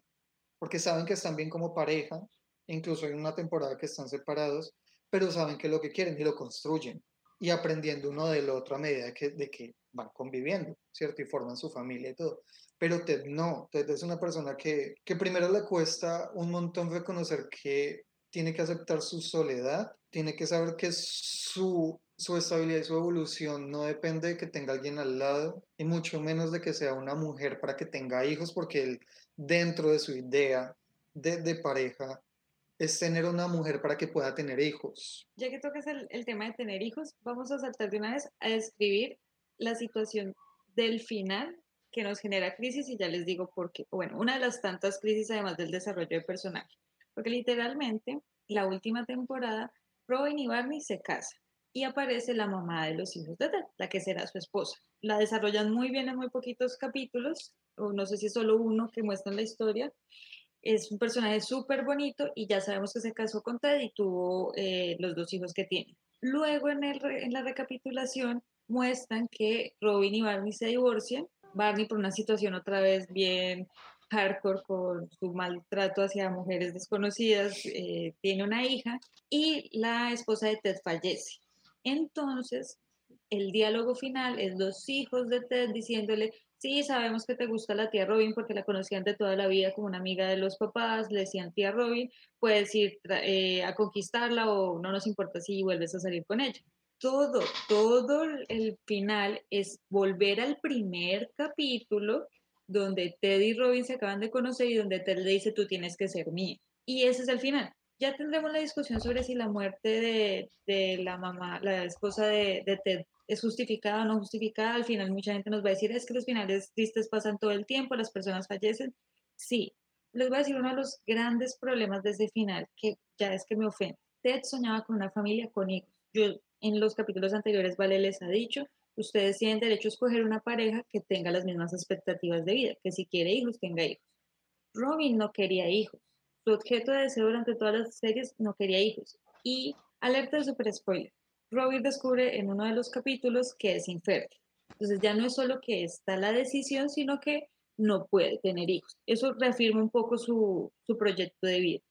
porque saben que están bien como pareja, incluso en una temporada que están separados, pero saben que lo que quieren y lo construyen y aprendiendo uno del otro a medida que, de que van conviviendo, ¿cierto? Y forman su familia y todo. Pero Ted no, Ted es una persona que, que primero le cuesta un montón reconocer que tiene que aceptar su soledad, tiene que saber que su su estabilidad y su evolución no depende de que tenga alguien al lado y mucho menos de que sea una mujer para que tenga hijos, porque él dentro de su idea de, pareja es tener una mujer para que pueda tener hijos. Ya que tocas el, el, tema de tener hijos, vamos a saltar de una vez a describir la situación del final que nos genera crisis y ya les digo por qué. Bueno, una de las tantas crisis además del desarrollo de personaje, porque literalmente la última temporada Robin y Barney se casan y aparece la mamá de los hijos de Ted, la que será su esposa. La desarrollan muy bien en muy poquitos capítulos, o no sé si solo uno que muestran la historia. Es un personaje súper bonito y ya sabemos que se casó con Ted y tuvo eh, los dos hijos que tiene. Luego en, el, en la recapitulación muestran que Robin y Barney se divorcian. Barney por una situación otra vez bien hardcore con su maltrato hacia mujeres desconocidas, eh, tiene una hija y la esposa de Ted fallece. Entonces, el diálogo final es los hijos de Ted diciéndole, sí, sabemos que te gusta la tía Robin porque la conocían de toda la vida como una amiga de los papás, le decían tía Robin, puedes ir eh, a conquistarla o no nos importa si vuelves a salir con ella. Todo, todo el final es volver al primer capítulo donde Ted y Robin se acaban de conocer y donde Ted le dice, tú tienes que ser mía. Y ese es el final ya tendremos la discusión sobre si la muerte de, la mamá, la esposa de, de, Ted, es justificada o no justificada. Al final mucha gente nos va a decir, es que los finales tristes pasan todo el tiempo, las personas fallecen. Sí, les voy a decir uno de los grandes problemas de ese final, que ya es que me ofende. Ted soñaba con una familia con hijos. Yo en los capítulos anteriores, Vale les ha dicho, ustedes tienen derecho a escoger una pareja que tenga las mismas expectativas de vida, que si quiere hijos, tenga hijos. Robin no quería hijos su objeto de deseo durante todas las series no quería hijos. Y alerta de super spoiler. Robin descubre en uno de los capítulos que es infértil. Entonces ya no es solo que está la decisión, sino que no puede tener hijos. Eso reafirma un poco su, su proyecto de vida.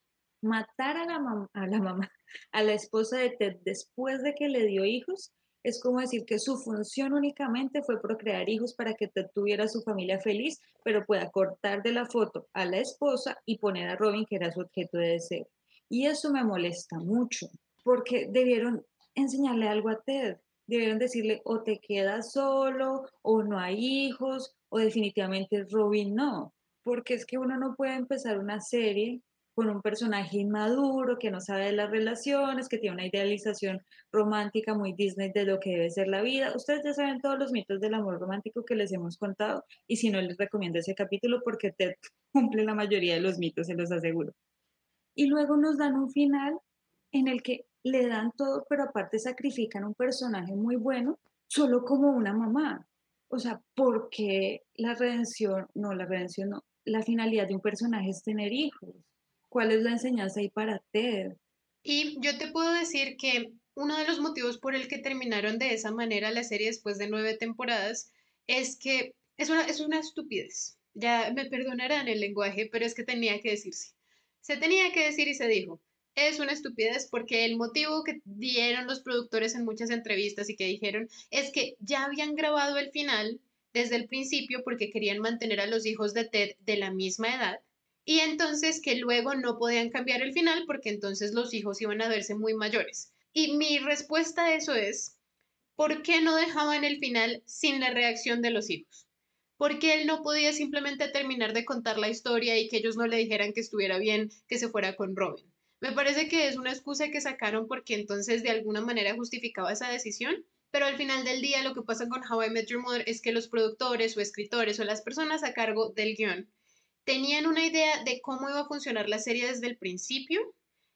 Matar a la, a la mamá, a la esposa de Ted después de que le dio hijos, es como decir que su función únicamente fue procrear hijos para que tuviera su familia feliz, pero pueda cortar de la foto a la esposa y poner a Robin, que era su objeto de deseo. Y eso me molesta mucho, porque debieron enseñarle algo a Ted. Debieron decirle o te quedas solo, o no hay hijos, o definitivamente Robin no. Porque es que uno no puede empezar una serie con un personaje inmaduro que no sabe de las relaciones, que tiene una idealización romántica muy Disney de lo que debe ser la vida. Ustedes ya saben todos los mitos del amor romántico que les hemos contado y si no les recomiendo ese capítulo porque Ted cumple la mayoría de los mitos, se los aseguro. Y luego nos dan un final en el que le dan todo, pero aparte sacrifican un personaje muy bueno solo como una mamá. O sea, porque la redención, no, la redención no, la finalidad de un personaje es tener hijos. ¿Cuál es la enseñanza ahí para Ted? Y yo te puedo decir que uno de los motivos por el que terminaron de esa manera la serie después de nueve temporadas es que es una, es una estupidez. Ya me perdonarán el lenguaje, pero es que tenía que decirse. Se tenía que decir y se dijo. Es una estupidez porque el motivo que dieron los productores en muchas entrevistas y que dijeron es que ya habían grabado el final desde el principio porque querían mantener a los hijos de Ted de la misma edad y entonces que luego no podían cambiar el final porque entonces los hijos iban a verse muy mayores. Y mi respuesta a eso es, ¿por qué no dejaban el final sin la reacción de los hijos? ¿Por qué él no podía simplemente terminar de contar la historia y que ellos no le dijeran que estuviera bien, que se fuera con Robin? Me parece que es una excusa que sacaron porque entonces de alguna manera justificaba esa decisión, pero al final del día lo que pasa con How I Met Your Mother es que los productores o escritores o las personas a cargo del guion tenían una idea de cómo iba a funcionar la serie desde el principio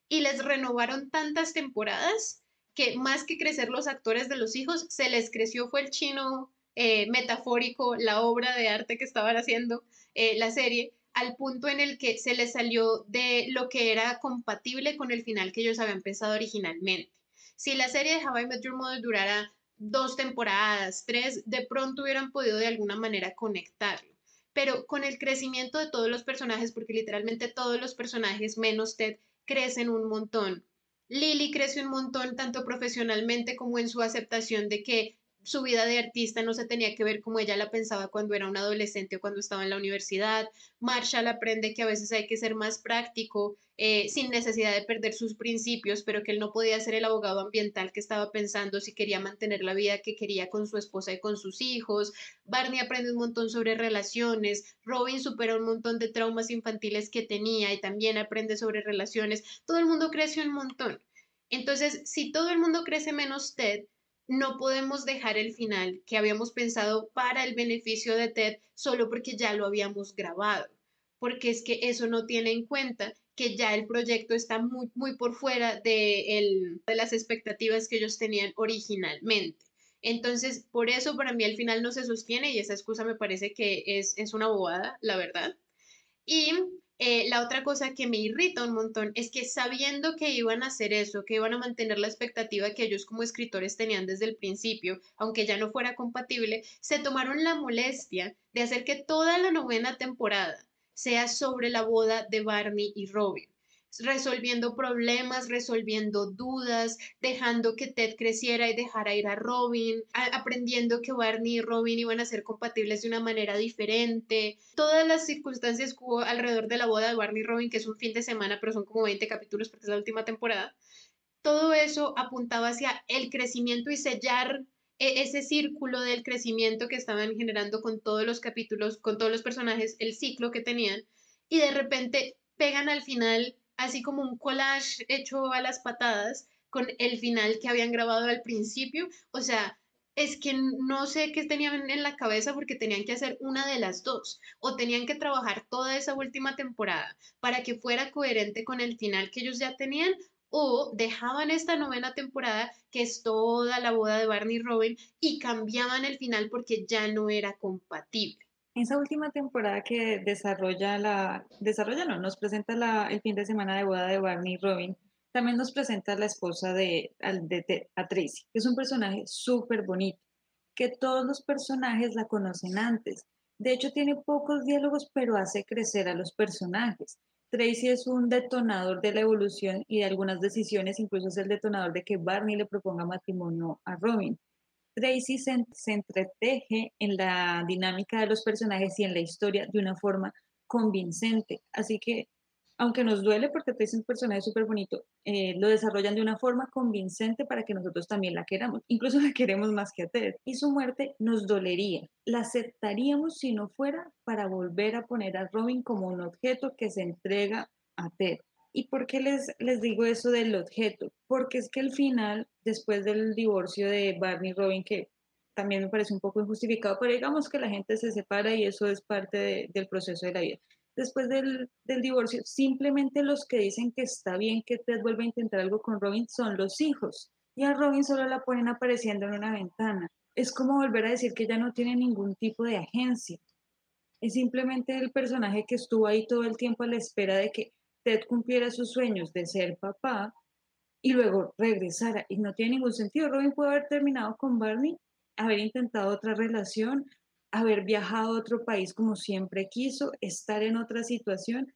y les renovaron tantas temporadas que más que crecer los actores de los hijos, se les creció fue el chino eh, metafórico, la obra de arte que estaban haciendo eh, la serie, al punto en el que se les salió de lo que era compatible con el final que ellos habían pensado originalmente. Si la serie de How I Met Your Mother durara dos temporadas, tres, de pronto hubieran podido de alguna manera conectarlo pero con el crecimiento de todos los personajes, porque literalmente todos los personajes menos Ted crecen un montón. Lily crece un montón tanto profesionalmente como en su aceptación de que su vida de artista no se tenía que ver como ella la pensaba cuando era un adolescente o cuando estaba en la universidad. Marshall aprende que a veces hay que ser más práctico, eh, sin necesidad de perder sus principios, pero que él no podía ser el abogado ambiental que estaba pensando si quería mantener la vida que quería con su esposa y con sus hijos. Barney aprende un montón sobre relaciones. Robin supera un montón de traumas infantiles que tenía y también aprende sobre relaciones. Todo el mundo crece un montón. Entonces, si todo el mundo crece menos Ted, no podemos dejar el final que habíamos pensado para el beneficio de Ted solo porque ya lo habíamos grabado, porque es que eso no tiene en cuenta que ya el proyecto está muy, muy por fuera de, de las expectativas que ellos tenían originalmente. Entonces, por eso para mí el final no se sostiene y esa excusa me parece que es, es una bobada, la verdad. Y eh, la otra cosa que me irrita un montón es que sabiendo que iban a hacer eso, que iban a mantener la expectativa que ellos como escritores tenían desde el principio, aunque ya no fuera compatible, se tomaron la molestia de hacer que toda la novena temporada sea sobre la boda de Barney y Robin resolviendo problemas, resolviendo dudas, dejando que Ted creciera y dejara ir a Robin, aprendiendo que Barney y Robin iban a ser compatibles de una manera diferente. Todas las circunstancias que hubo alrededor de la boda de Barney y Robin, que es un fin de semana, pero son como 20 capítulos porque es la última temporada, todo eso apuntaba hacia el crecimiento y sellar e, ese círculo del crecimiento que estaban generando con todos los capítulos, con todos los personajes, el ciclo que tenían, y de repente pegan al final así como un collage hecho a las patadas con el final que habían grabado al principio. O sea, es que no sé qué tenían en la cabeza porque tenían que hacer una de las dos o tenían que trabajar toda esa última temporada para que fuera coherente con el final que ellos ya tenían o dejaban esta novena temporada que es toda la boda de Barney y Robin y cambiaban el final porque ya no era compatible esa última temporada que desarrolla la, desarrolla no, nos presenta la, el fin de semana de boda de Barney y Robin, también nos presenta la esposa de, de, a Tracy, que es un personaje súper bonito, que todos los personajes la conocen antes. De hecho, tiene pocos diálogos, pero hace crecer a los personajes. Tracy es un detonador de la evolución y de algunas decisiones, incluso es el detonador de que Barney le proponga matrimonio a Robin. Tracy se, entreteje en la dinámica de los personajes y en la historia de una forma convincente. Así que, aunque nos duele porque Tracy es un personaje súper bonito, eh, lo desarrollan de una forma convincente para que nosotros también la queramos. Incluso la queremos más que a Ted. Y su muerte nos dolería. La aceptaríamos si no fuera para volver a poner a Robin como un objeto que se entrega a Ted. ¿Y por qué les, les digo eso del objeto? Porque es que al final, después del divorcio de Barney y Robin, que también me parece un poco injustificado, pero digamos que la gente se separa y eso es parte del proceso de la vida. Después del, del, divorcio, simplemente los que dicen que está bien que Ted vuelva a intentar algo con Robin son los hijos. Y a Robin solo la ponen apareciendo en una ventana. Es como volver a decir que ya no tiene ningún tipo de agencia. Es simplemente el personaje que estuvo ahí todo el tiempo a la espera de que Ted cumpliera sus sueños de ser papá y luego regresara. Y no tiene ningún sentido. Robin puede haber terminado con Barney, haber intentado otra relación, haber viajado a otro país como siempre quiso, estar en otra situación.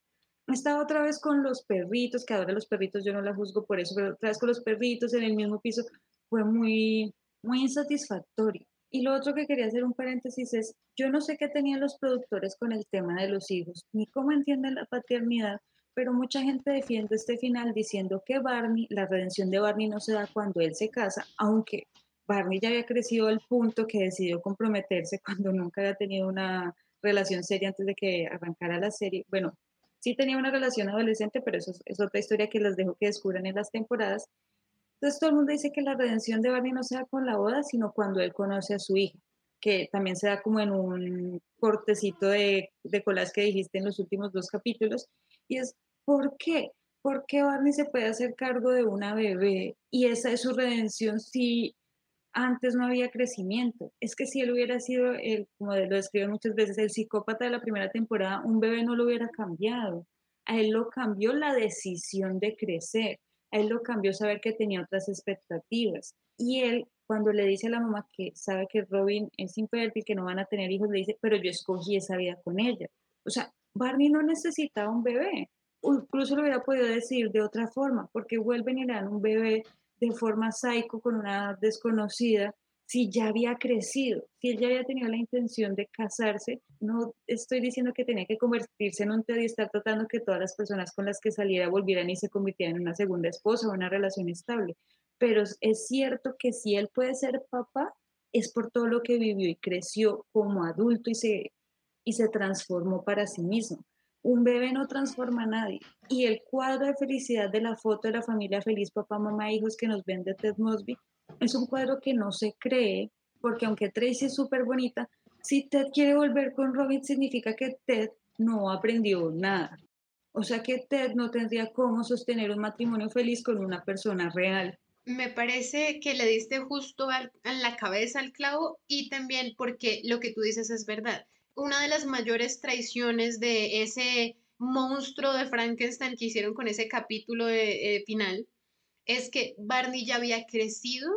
Estaba otra vez con los perritos, que ahora los perritos yo no la juzgo por eso, pero otra vez con los perritos en el mismo piso fue muy, muy insatisfactorio. Y lo otro que quería hacer un paréntesis es, yo no sé qué tenían los productores con el tema de los hijos, ni cómo entienden la paternidad, pero mucha gente defiende este final diciendo que Barney, la redención de Barney no se da cuando él se casa, aunque Barney ya había crecido al punto que decidió comprometerse cuando nunca había tenido una relación seria antes de que arrancara la serie. Bueno, sí tenía una relación adolescente, pero eso es, otra historia que les dejo que descubran en las temporadas. Entonces todo el mundo dice que la redención de Barney no se da con la boda, sino cuando él conoce a su hija, que también se da como en un cortecito de, de colas que dijiste en los últimos dos capítulos. Y es ¿Por qué? ¿Por qué Barney se puede hacer cargo de una bebé? Y esa es su redención si antes no había crecimiento. Es que si él hubiera sido, el, como lo describe muchas veces, el psicópata de la primera temporada, un bebé no lo hubiera cambiado. A él lo cambió la decisión de crecer. A él lo cambió saber que tenía otras expectativas. Y él, cuando le dice a la mamá que sabe que Robin es infértil, que no van a tener hijos, le dice, pero yo escogí esa vida con ella. O sea, Barney no necesitaba un bebé incluso lo hubiera podido decir de otra forma, porque vuelven y le dan un bebé de forma psycho con una desconocida, si ya había crecido, si él ya había tenido la intención de casarse, no estoy diciendo que tenía que convertirse en un Ted y estar tratando que todas las personas con las que saliera volvieran y se convirtieran en una segunda esposa o una relación estable, pero es cierto que si él puede ser papá, es por todo lo que vivió y creció como adulto y se, y se transformó para sí mismo. Un bebé no transforma a nadie. Y el cuadro de felicidad de la foto de la familia feliz, papá, mamá, hijos que nos vende Ted Mosby, es un cuadro que no se cree, porque aunque Tracy es súper bonita, si Ted quiere volver con Robin, significa que Ted no aprendió nada. O sea que Ted no tendría cómo sostener un matrimonio feliz con una persona real. Me parece que le diste justo en la cabeza al clavo y también porque lo que tú dices es verdad una de las mayores traiciones de ese monstruo de Frankenstein que hicieron con ese capítulo de, final es que Barney ya había crecido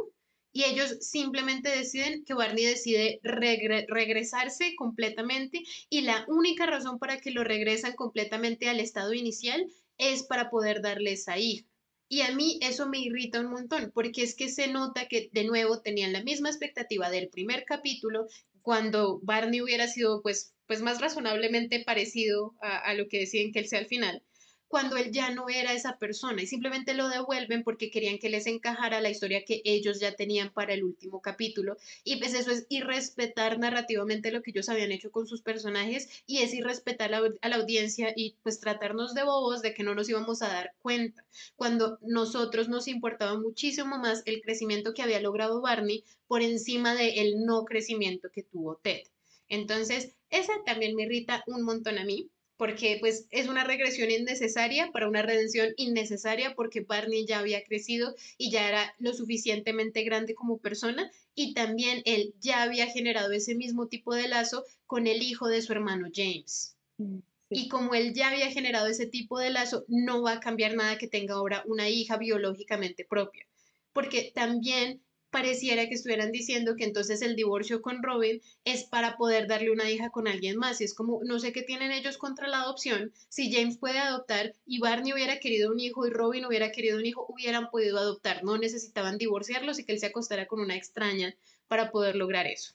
y ellos simplemente deciden que Barney decide regresarse completamente y la única razón para que lo regresan completamente al estado inicial es para poder darle esa hija. Y a mí eso me irrita un montón, porque es que se nota que de nuevo tenían la misma expectativa del primer capítulo, cuando Barney hubiera sido pues, pues más razonablemente parecido a, lo que deciden que él sea al final, cuando él ya no era esa persona y simplemente lo devuelven porque querían que les encajara la historia que ellos ya tenían para el último capítulo. Y pues eso es irrespetar narrativamente lo que ellos habían hecho con sus personajes y es irrespetar a la audiencia y pues tratarnos de bobos de que no nos íbamos a dar cuenta. Cuando nosotros nos importaba muchísimo más el crecimiento que había logrado Barney por encima del no crecimiento que tuvo Ted. Entonces, esa también me irrita un montón a mí porque pues es una regresión innecesaria para una redención innecesaria porque Barney ya había crecido y ya era lo suficientemente grande como persona y también él ya había generado ese mismo tipo de lazo con el hijo de su hermano James. Mm, y como él ya había generado ese tipo de lazo, no va a cambiar nada que tenga ahora una hija biológicamente propia, porque también pareciera que estuvieran diciendo que entonces el divorcio con Robin es para poder darle una hija con alguien más. Y es como, no sé qué tienen ellos contra la adopción. Si James puede adoptar y Barney hubiera querido un hijo y Robin hubiera querido un hijo, hubieran podido adoptar. No necesitaban divorciarlos y que él se acostara con una extraña para poder lograr eso.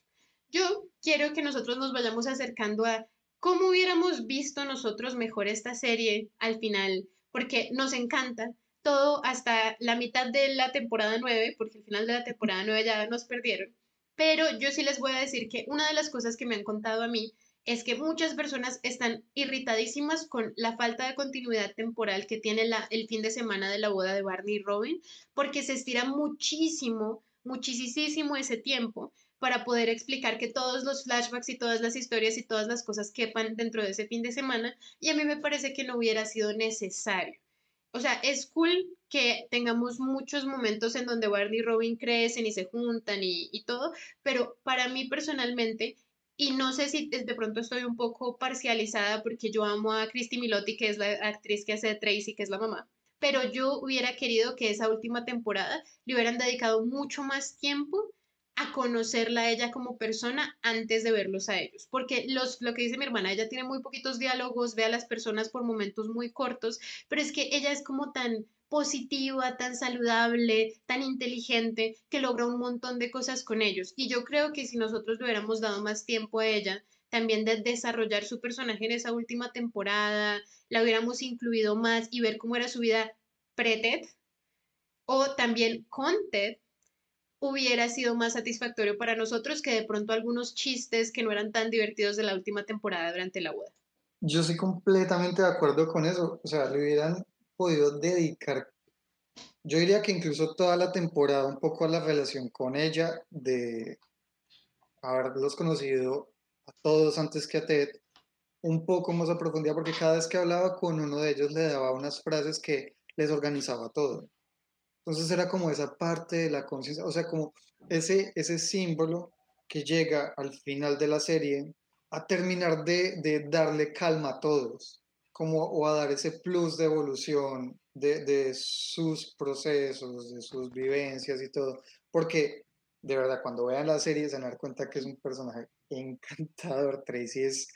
Yo quiero que nosotros nos vayamos acercando a cómo hubiéramos visto nosotros mejor esta serie al final, porque nos encanta, todo hasta la mitad de la temporada 9, porque al final de la temporada 9 ya nos perdieron. Pero yo sí les voy a decir que una de las cosas que me han contado a mí es que muchas personas están irritadísimas con la falta de continuidad temporal que tiene el fin de semana de la boda de Barney y Robin, porque se estira muchísimo, muchísimo ese tiempo para poder explicar que todos los flashbacks y todas las historias y todas las cosas quepan dentro de ese fin de semana, y a mí me parece que no hubiera sido necesario. O sea, es cool que tengamos muchos momentos en donde Barney y Robin crecen y se juntan y, y todo, pero para mí personalmente y no sé si de pronto estoy un poco parcializada porque yo amo a Christy Milotti, que es la actriz que hace Tracy, que es la mamá. Pero yo hubiera querido que esa última temporada le hubieran dedicado mucho más tiempo a conocerla a ella como persona antes de verlos a ellos. Porque los, lo que dice mi hermana, ella tiene muy poquitos diálogos, ve a las personas por momentos muy cortos, pero es que ella es como tan positiva, tan saludable, tan inteligente, que logra un montón de cosas con ellos. Y yo creo que si nosotros le hubiéramos dado más tiempo a ella, también de desarrollar su personaje en esa última temporada, la hubiéramos incluido más y ver cómo era su vida pre-Ted o también con Ted, hubiera sido más satisfactorio para nosotros que de pronto algunos chistes que no eran tan divertidos de la última temporada durante la boda. Yo soy completamente de acuerdo con eso. O sea, le hubieran podido dedicar, yo diría que incluso toda la temporada un poco a la relación con ella, de haberlos conocido a todos antes que a Ted, un poco más a profundidad, porque cada vez que hablaba con uno de ellos le daba unas frases que les organizaba todo. Entonces era como esa parte de la conciencia, o sea, como ese, ese símbolo que llega al final de la serie a terminar de, de darle calma a todos como o a dar ese plus de evolución de, de, sus procesos, de sus vivencias y todo, porque de verdad cuando vean la serie se van a cuenta que es un personaje encantador, Tracy es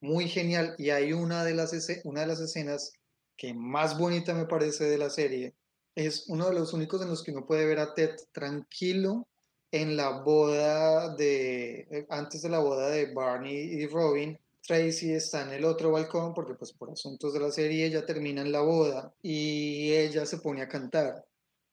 muy genial y hay una de las, una de las escenas que más bonita me parece de la serie, es uno de los únicos en los que uno puede ver a Ted tranquilo en la boda de, eh, antes de la boda de Barney y Robin, Tracy está en el otro balcón porque pues por asuntos de la serie ella termina en la boda y ella se pone a cantar,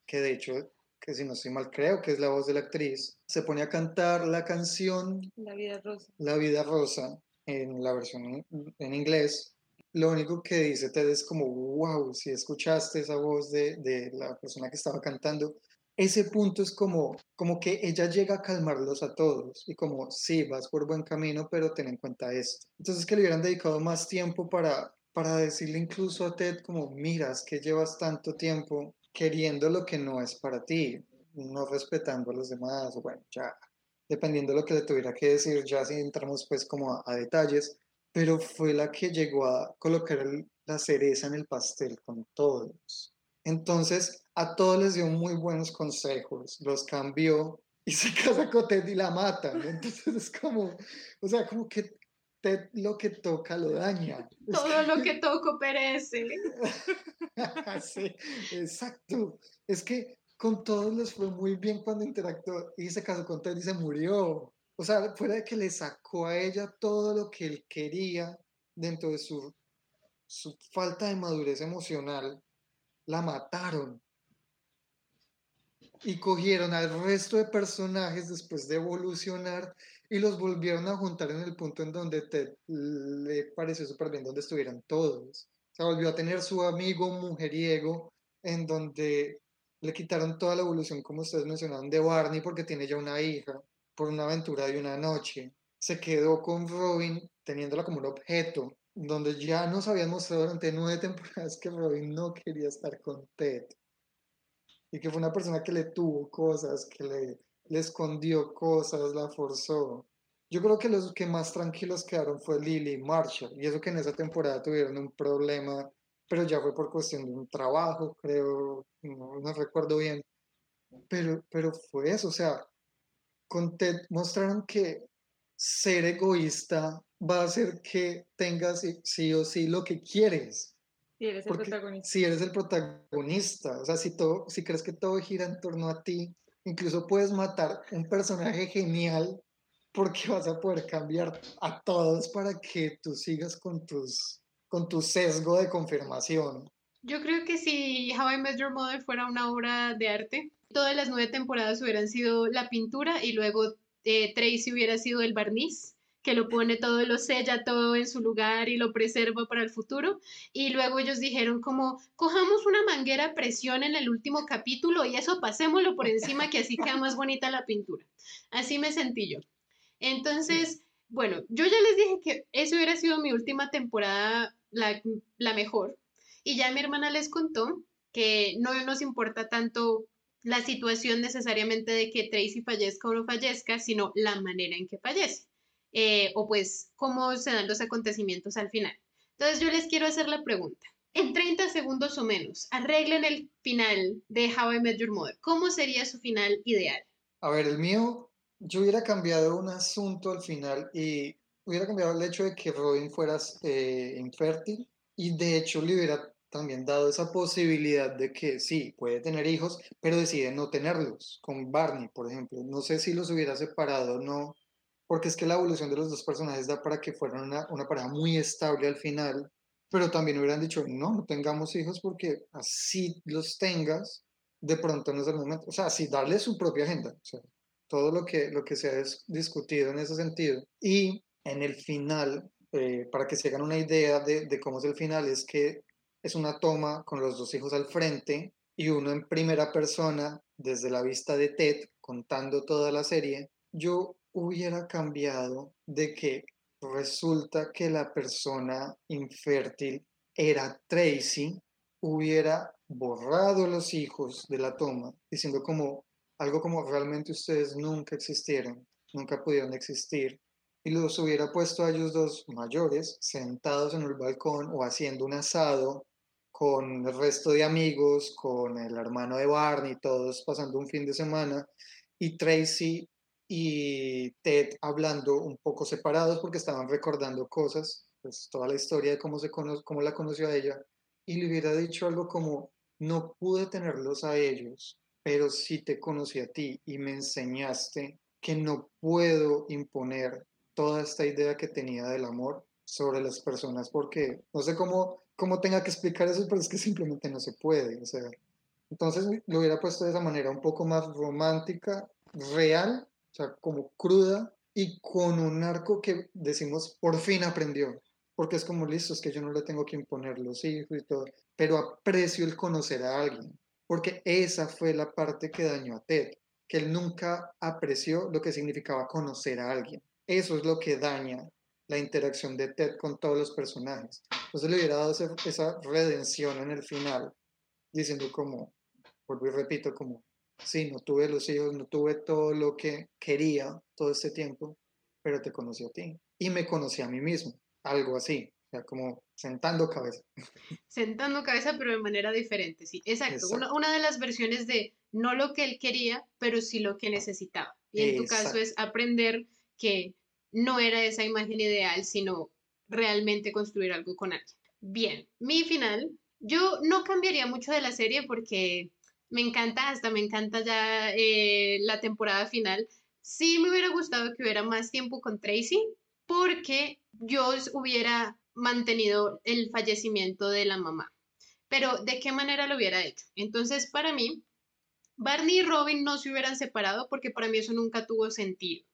que de hecho, que si no estoy mal creo que es la voz de la actriz, se pone a cantar la canción La vida rosa. La vida rosa en la versión en, inglés. Lo único que dice Ted es como, wow, si escuchaste esa voz de, de la persona que estaba cantando, ese punto es como, como que ella llega a calmarlos a todos y como, sí, vas por buen camino, pero ten en cuenta esto. Entonces que le hubieran dedicado más tiempo para, para decirle incluso a Ted como, miras que llevas tanto tiempo queriendo lo que no es para ti, no respetando a los demás, bueno, ya, dependiendo de lo que le tuviera que decir, ya si entramos pues como a detalles, pero fue la que llegó a colocar la cereza en el pastel con todos. Entonces, a todos les dio muy buenos consejos, los cambió y se casa con Ted y la mata. Entonces es como, o sea, como que Ted lo que toca lo daña. Todo lo que toco perece. sí, exacto. Es que con todos les fue muy bien cuando interactuó y se casó con Ted y se murió. O sea, fuera de que le sacó a ella todo lo que él quería dentro de su, su falta de madurez emocional, la mataron y cogieron al resto de personajes después de evolucionar y los volvieron a juntar en el punto en donde le pareció súper bien donde estuvieran todos. Se volvió a tener su amigo mujeriego en donde le quitaron toda la evolución, como ustedes mencionaron, de Barney porque tiene ya una hija por una aventura de una noche. Se quedó con Robin teniéndola como un objeto, donde ya nos habían mostrado durante nueve temporadas que Robin no quería estar con Ted y que fue una persona que le tuvo cosas, que le, le escondió cosas, la forzó. Yo creo que los que más tranquilos quedaron fue Lily y Marshall, y eso que en esa temporada tuvieron un problema, pero ya fue por cuestión de un trabajo, creo, no, no recuerdo bien, pero, pero fue eso, o sea, con Ted mostraron que ser egoísta va a hacer que tengas sí o sí lo que quieres. Si eres el protagonista. Si eres el protagonista, o sea, si, todo, si crees que todo gira en torno a ti, incluso puedes matar un personaje genial porque vas a poder cambiar a todos para que tú sigas con, tus, con tu sesgo de confirmación. Yo creo que si How I Met Your Mother fuera una obra de arte, todas las nueve temporadas hubieran sido la pintura y luego eh, Tracy hubiera sido el barniz que lo pone todo, lo sella todo en su lugar y lo preserva para el futuro. Y luego ellos dijeron como, cojamos una manguera presión en el último capítulo y eso pasémoslo por encima que así queda más bonita la pintura. Así me sentí yo. Entonces, bueno, yo ya les dije que eso hubiera sido mi última temporada, la, la mejor. Y ya mi hermana les contó que no nos importa tanto la situación necesariamente de que Tracy fallezca o no fallezca, sino la manera en que fallece, eh, o pues cómo se dan los acontecimientos al final. Entonces yo les quiero hacer la pregunta. En 30 segundos o menos, arreglen el final de How I Met Your Mother. ¿Cómo sería su final ideal? A ver, el mío, yo hubiera cambiado un asunto al final y hubiera cambiado el hecho de que Robin fuera eh, infértil y de hecho le hubiera también dado esa posibilidad de que sí, puede tener hijos, pero decide no tenerlos, con Barney, por ejemplo. No sé si los hubiera separado o no, porque es que la evolución de los dos personajes da para que fueran una, una pareja muy estable al final, pero también hubieran dicho, no, no tengamos hijos porque así los tengas, de pronto no es el momento. O sea, sí, darle su propia agenda. Todo lo que, lo que se ha discutido en ese sentido. Y en el final, eh, para que se hagan una idea de, de cómo es el final, es que es una toma con los dos hijos al frente y uno en primera persona desde la vista de Ted contando toda la serie, yo hubiera cambiado de que resulta que la persona infértil era Tracy, hubiera borrado los hijos de la toma, diciendo como algo como realmente ustedes nunca existieron, nunca pudieron existir, y los hubiera puesto a ellos dos mayores sentados en el balcón o haciendo un asado con el resto de amigos, con el hermano de Barney, todos pasando un fin de semana, y Tracy y Ted hablando un poco separados porque estaban recordando cosas, pues toda la historia de cómo, se cómo la conoció a ella, y le hubiera dicho algo como, no pude tenerlos a ellos, pero sí te conocí a ti y me enseñaste que no puedo imponer toda esta idea que tenía del amor sobre las personas porque no sé cómo cómo tenga que explicar eso, pero es que simplemente no se puede. Entonces lo hubiera puesto de esa manera un poco más romántica, real, o como cruda y con un arco que decimos por fin aprendió. Porque es como listo, es que yo no le tengo que imponer los hijos y todo, pero aprecio el conocer a alguien. Porque esa fue la parte que dañó a Ted, que él nunca apreció lo que significaba conocer a alguien. Eso es lo que daña la interacción de Ted con todos los personajes. Entonces le hubiera dado esa redención en el final, diciendo como, vuelvo y repito, como, sí, no tuve los hijos, no tuve todo lo que quería todo este tiempo, pero te conocí a ti y me conocí a mí mismo, algo así. O sea, como sentando cabeza. Sentando cabeza, pero de manera diferente, sí. Exacto. Una, una, de las versiones de no lo que él quería, pero sí lo que necesitaba. Y en tu caso es aprender que no era esa imagen ideal, sino realmente construir algo con alguien. Bien, mi final, yo no cambiaría mucho de la serie porque me encanta, hasta me encanta ya eh, la temporada final. Sí me hubiera gustado que hubiera más tiempo con Tracy porque yo hubiera mantenido el fallecimiento de la mamá. Pero ¿de qué manera lo hubiera hecho? Entonces, para mí, Barney y Robin no se hubieran separado porque para mí eso nunca tuvo sentido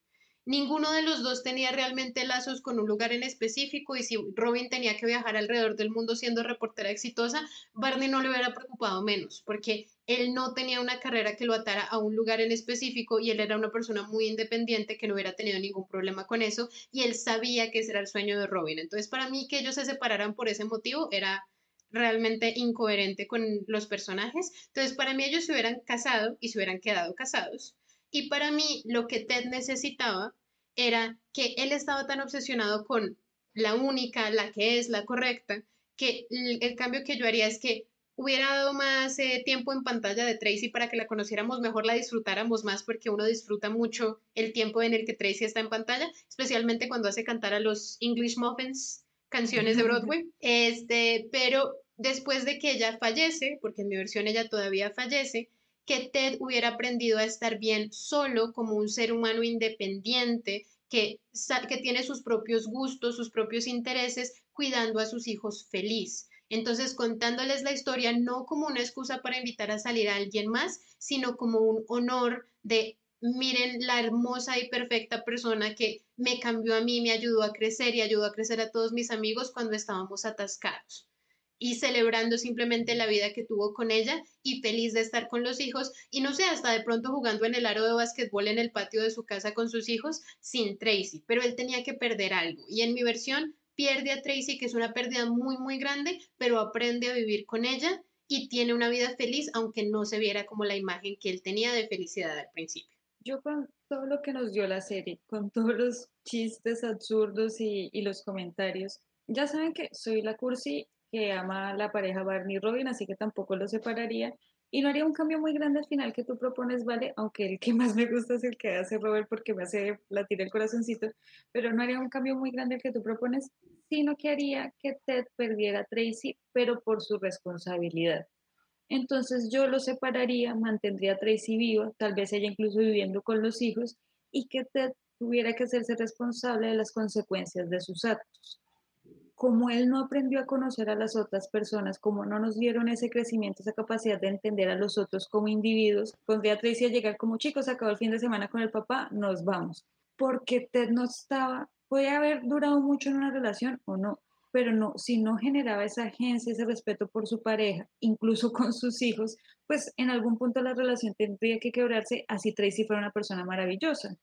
ninguno de los dos tenía realmente lazos con un lugar en específico y si Robin tenía que viajar alrededor del mundo siendo reportera exitosa, Barney no le hubiera preocupado menos, porque él no tenía una carrera que lo atara a un lugar en específico y él era una persona muy independiente que no hubiera tenido ningún problema con eso y él sabía que ese era el sueño de Robin. Entonces, para mí que ellos se separaran por ese motivo era realmente incoherente con los personajes. Entonces, para mí ellos se hubieran casado y se hubieran quedado casados y para mí lo que Ted necesitaba era que él estaba tan obsesionado con la única, la que es la correcta, que el, cambio que yo haría es que hubiera dado más eh, tiempo en pantalla de Tracy para que la conociéramos mejor, la disfrutáramos más, porque uno disfruta mucho el tiempo en el que Tracy está en pantalla, especialmente cuando hace cantar a los English Muffins canciones de Broadway. Este, pero después de que ella fallece, porque en mi versión ella todavía fallece, que Ted hubiera aprendido a estar bien solo como un ser humano independiente que, que tiene sus propios gustos, sus propios intereses, cuidando a sus hijos feliz. Entonces, contándoles la historia no como una excusa para invitar a salir a alguien más, sino como un honor de miren la hermosa y perfecta persona que me cambió a mí, me ayudó a crecer y ayudó a crecer a todos mis amigos cuando estábamos atascados y celebrando simplemente la vida que tuvo con ella y feliz de estar con los hijos y no sé, hasta de pronto jugando en el aro de básquetbol en el patio de su casa con sus hijos sin Tracy, pero él tenía que perder algo y en mi versión pierde a Tracy, que es una pérdida muy, muy grande, pero aprende a vivir con ella y tiene una vida feliz, aunque no se viera como la imagen que él tenía de felicidad al principio. Yo con todo lo que nos dio la serie, con todos los chistes absurdos y, y los comentarios, ya saben que soy la cursi que ama la pareja Barney y Robin, así que tampoco lo separaría. Y no haría un cambio muy grande al final que tú propones, ¿vale? Aunque el que más me gusta es el que hace Robert porque me hace latir el corazoncito, pero no haría un cambio muy grande el que tú propones, sino que haría que Ted perdiera a Tracy, pero por su responsabilidad. Entonces yo lo separaría, mantendría a Tracy viva, tal vez ella incluso viviendo con los hijos, y que Ted tuviera que hacerse responsable de las consecuencias de sus actos como él no aprendió a conocer a las otras personas, como no nos dieron ese crecimiento, esa capacidad de entender a los otros como individuos, pondría a Tracy a llegar como chicos, acabó el fin de semana con el papá, nos vamos. Porque Ted no estaba, puede haber durado mucho en una relación o no, pero no, si no generaba esa agencia, ese respeto por su pareja, incluso con sus hijos, pues en algún punto la relación tendría que quebrarse, así Tracy fuera una persona maravillosa,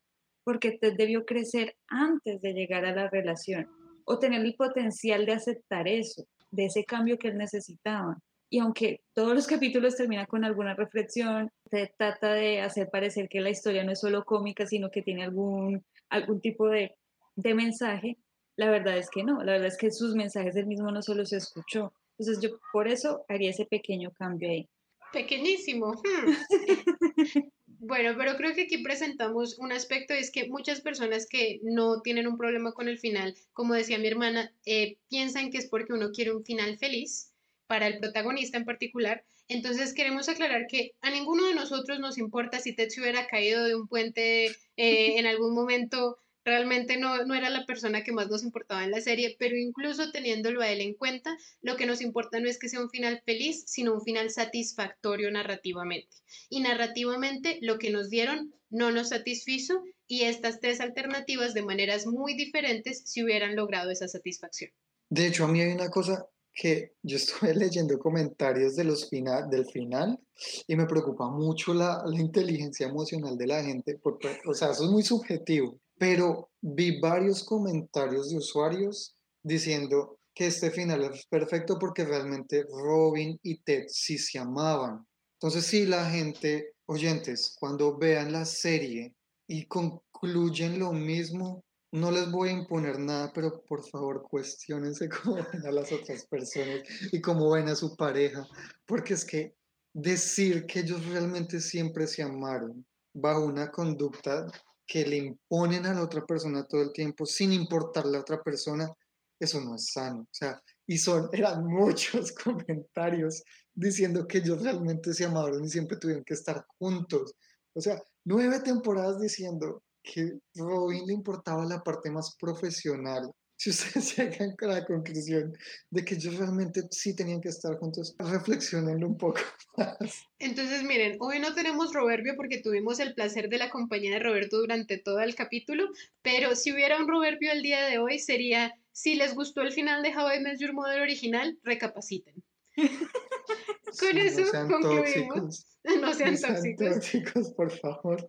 porque Ted debió crecer antes de llegar a la relación o tener el potencial de aceptar eso, de ese cambio que él necesitaba. Y aunque todos los capítulos terminan con alguna reflexión, se trata de hacer parecer que la historia no es solo cómica, sino que tiene algún, algún tipo de, de mensaje, la verdad es que no, la verdad es que sus mensajes él mismo no solo se escuchó. Entonces yo por eso haría ese pequeño cambio ahí. Pequeñísimo. Hmm. Bueno, pero creo que aquí presentamos un aspecto, es que muchas personas que no tienen un problema con el final, como decía mi hermana, eh, piensan que es porque uno quiere un final feliz para el protagonista en particular. Entonces queremos aclarar que a ninguno de nosotros nos importa si Ted se hubiera caído de un puente eh, en algún momento realmente no, no era la persona que más nos importaba en la serie, pero incluso teniéndolo a él en cuenta, lo que nos importa no es que sea un final feliz, sino un final satisfactorio narrativamente. Y narrativamente lo que nos dieron no nos satisfizo y estas tres alternativas de maneras muy diferentes si hubieran logrado esa satisfacción. De hecho, a mí hay una cosa que yo estuve leyendo comentarios de los final, del final y me preocupa mucho la, la inteligencia emocional de la gente, porque, o sea, eso es muy subjetivo pero vi varios comentarios de usuarios diciendo que este final es perfecto porque realmente Robin y Ted sí se amaban. Entonces, si la gente, oyentes, cuando vean la serie y concluyen lo mismo, no les voy a imponer nada, pero por favor cuestionense cómo ven a las otras personas y cómo ven a su pareja, porque es que decir que ellos realmente siempre se amaron bajo una conducta que le imponen a la otra persona todo el tiempo sin importar la otra persona, eso no es sano. O sea, y son, eran muchos comentarios diciendo que ellos realmente se amaron y siempre tuvieron que estar juntos. O sea, nueve temporadas diciendo que Robin le importaba la parte más profesional si ustedes llegan a la conclusión de que ellos realmente sí tenían que estar juntos, reflexionenlo un poco más. Entonces, miren, hoy no tenemos Roverbio porque tuvimos el placer de la compañía de Roberto durante todo el capítulo, pero si hubiera un Roverbio el día de hoy sería, si les gustó el final de How I Met Your Mother original, recapaciten. Con eso concluimos. No sean, tóxicos. tóxicos, por favor.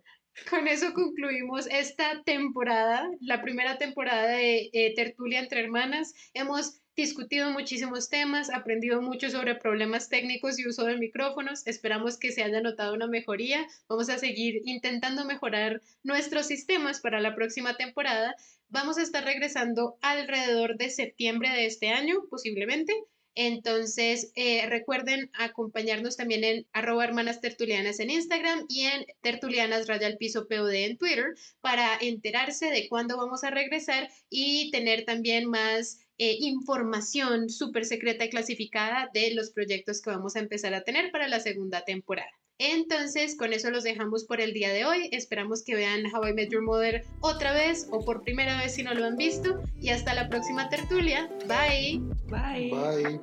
Con eso concluimos esta temporada, la primera temporada de eh, Tertulia entre Hermanas. Hemos discutido muchísimos temas, aprendido mucho sobre problemas técnicos y uso de micrófonos. Esperamos que se haya notado una mejoría. Vamos a seguir intentando mejorar nuestros sistemas para la próxima temporada. Vamos a estar regresando alrededor de septiembre de este año, posiblemente. Entonces, eh, recuerden acompañarnos también en arroba hermanas tertulianas en Instagram y en tertulianas raya al piso POD en Twitter para enterarse de cuándo vamos a regresar y tener también más eh, información súper secreta y clasificada de los proyectos que vamos a empezar a tener para la segunda temporada. Entonces, con eso los dejamos por el día de hoy. Esperamos que vean How I Met Your Mother otra vez o por primera vez si no lo han visto. Y hasta la próxima tertulia. Bye. Bye. Bye.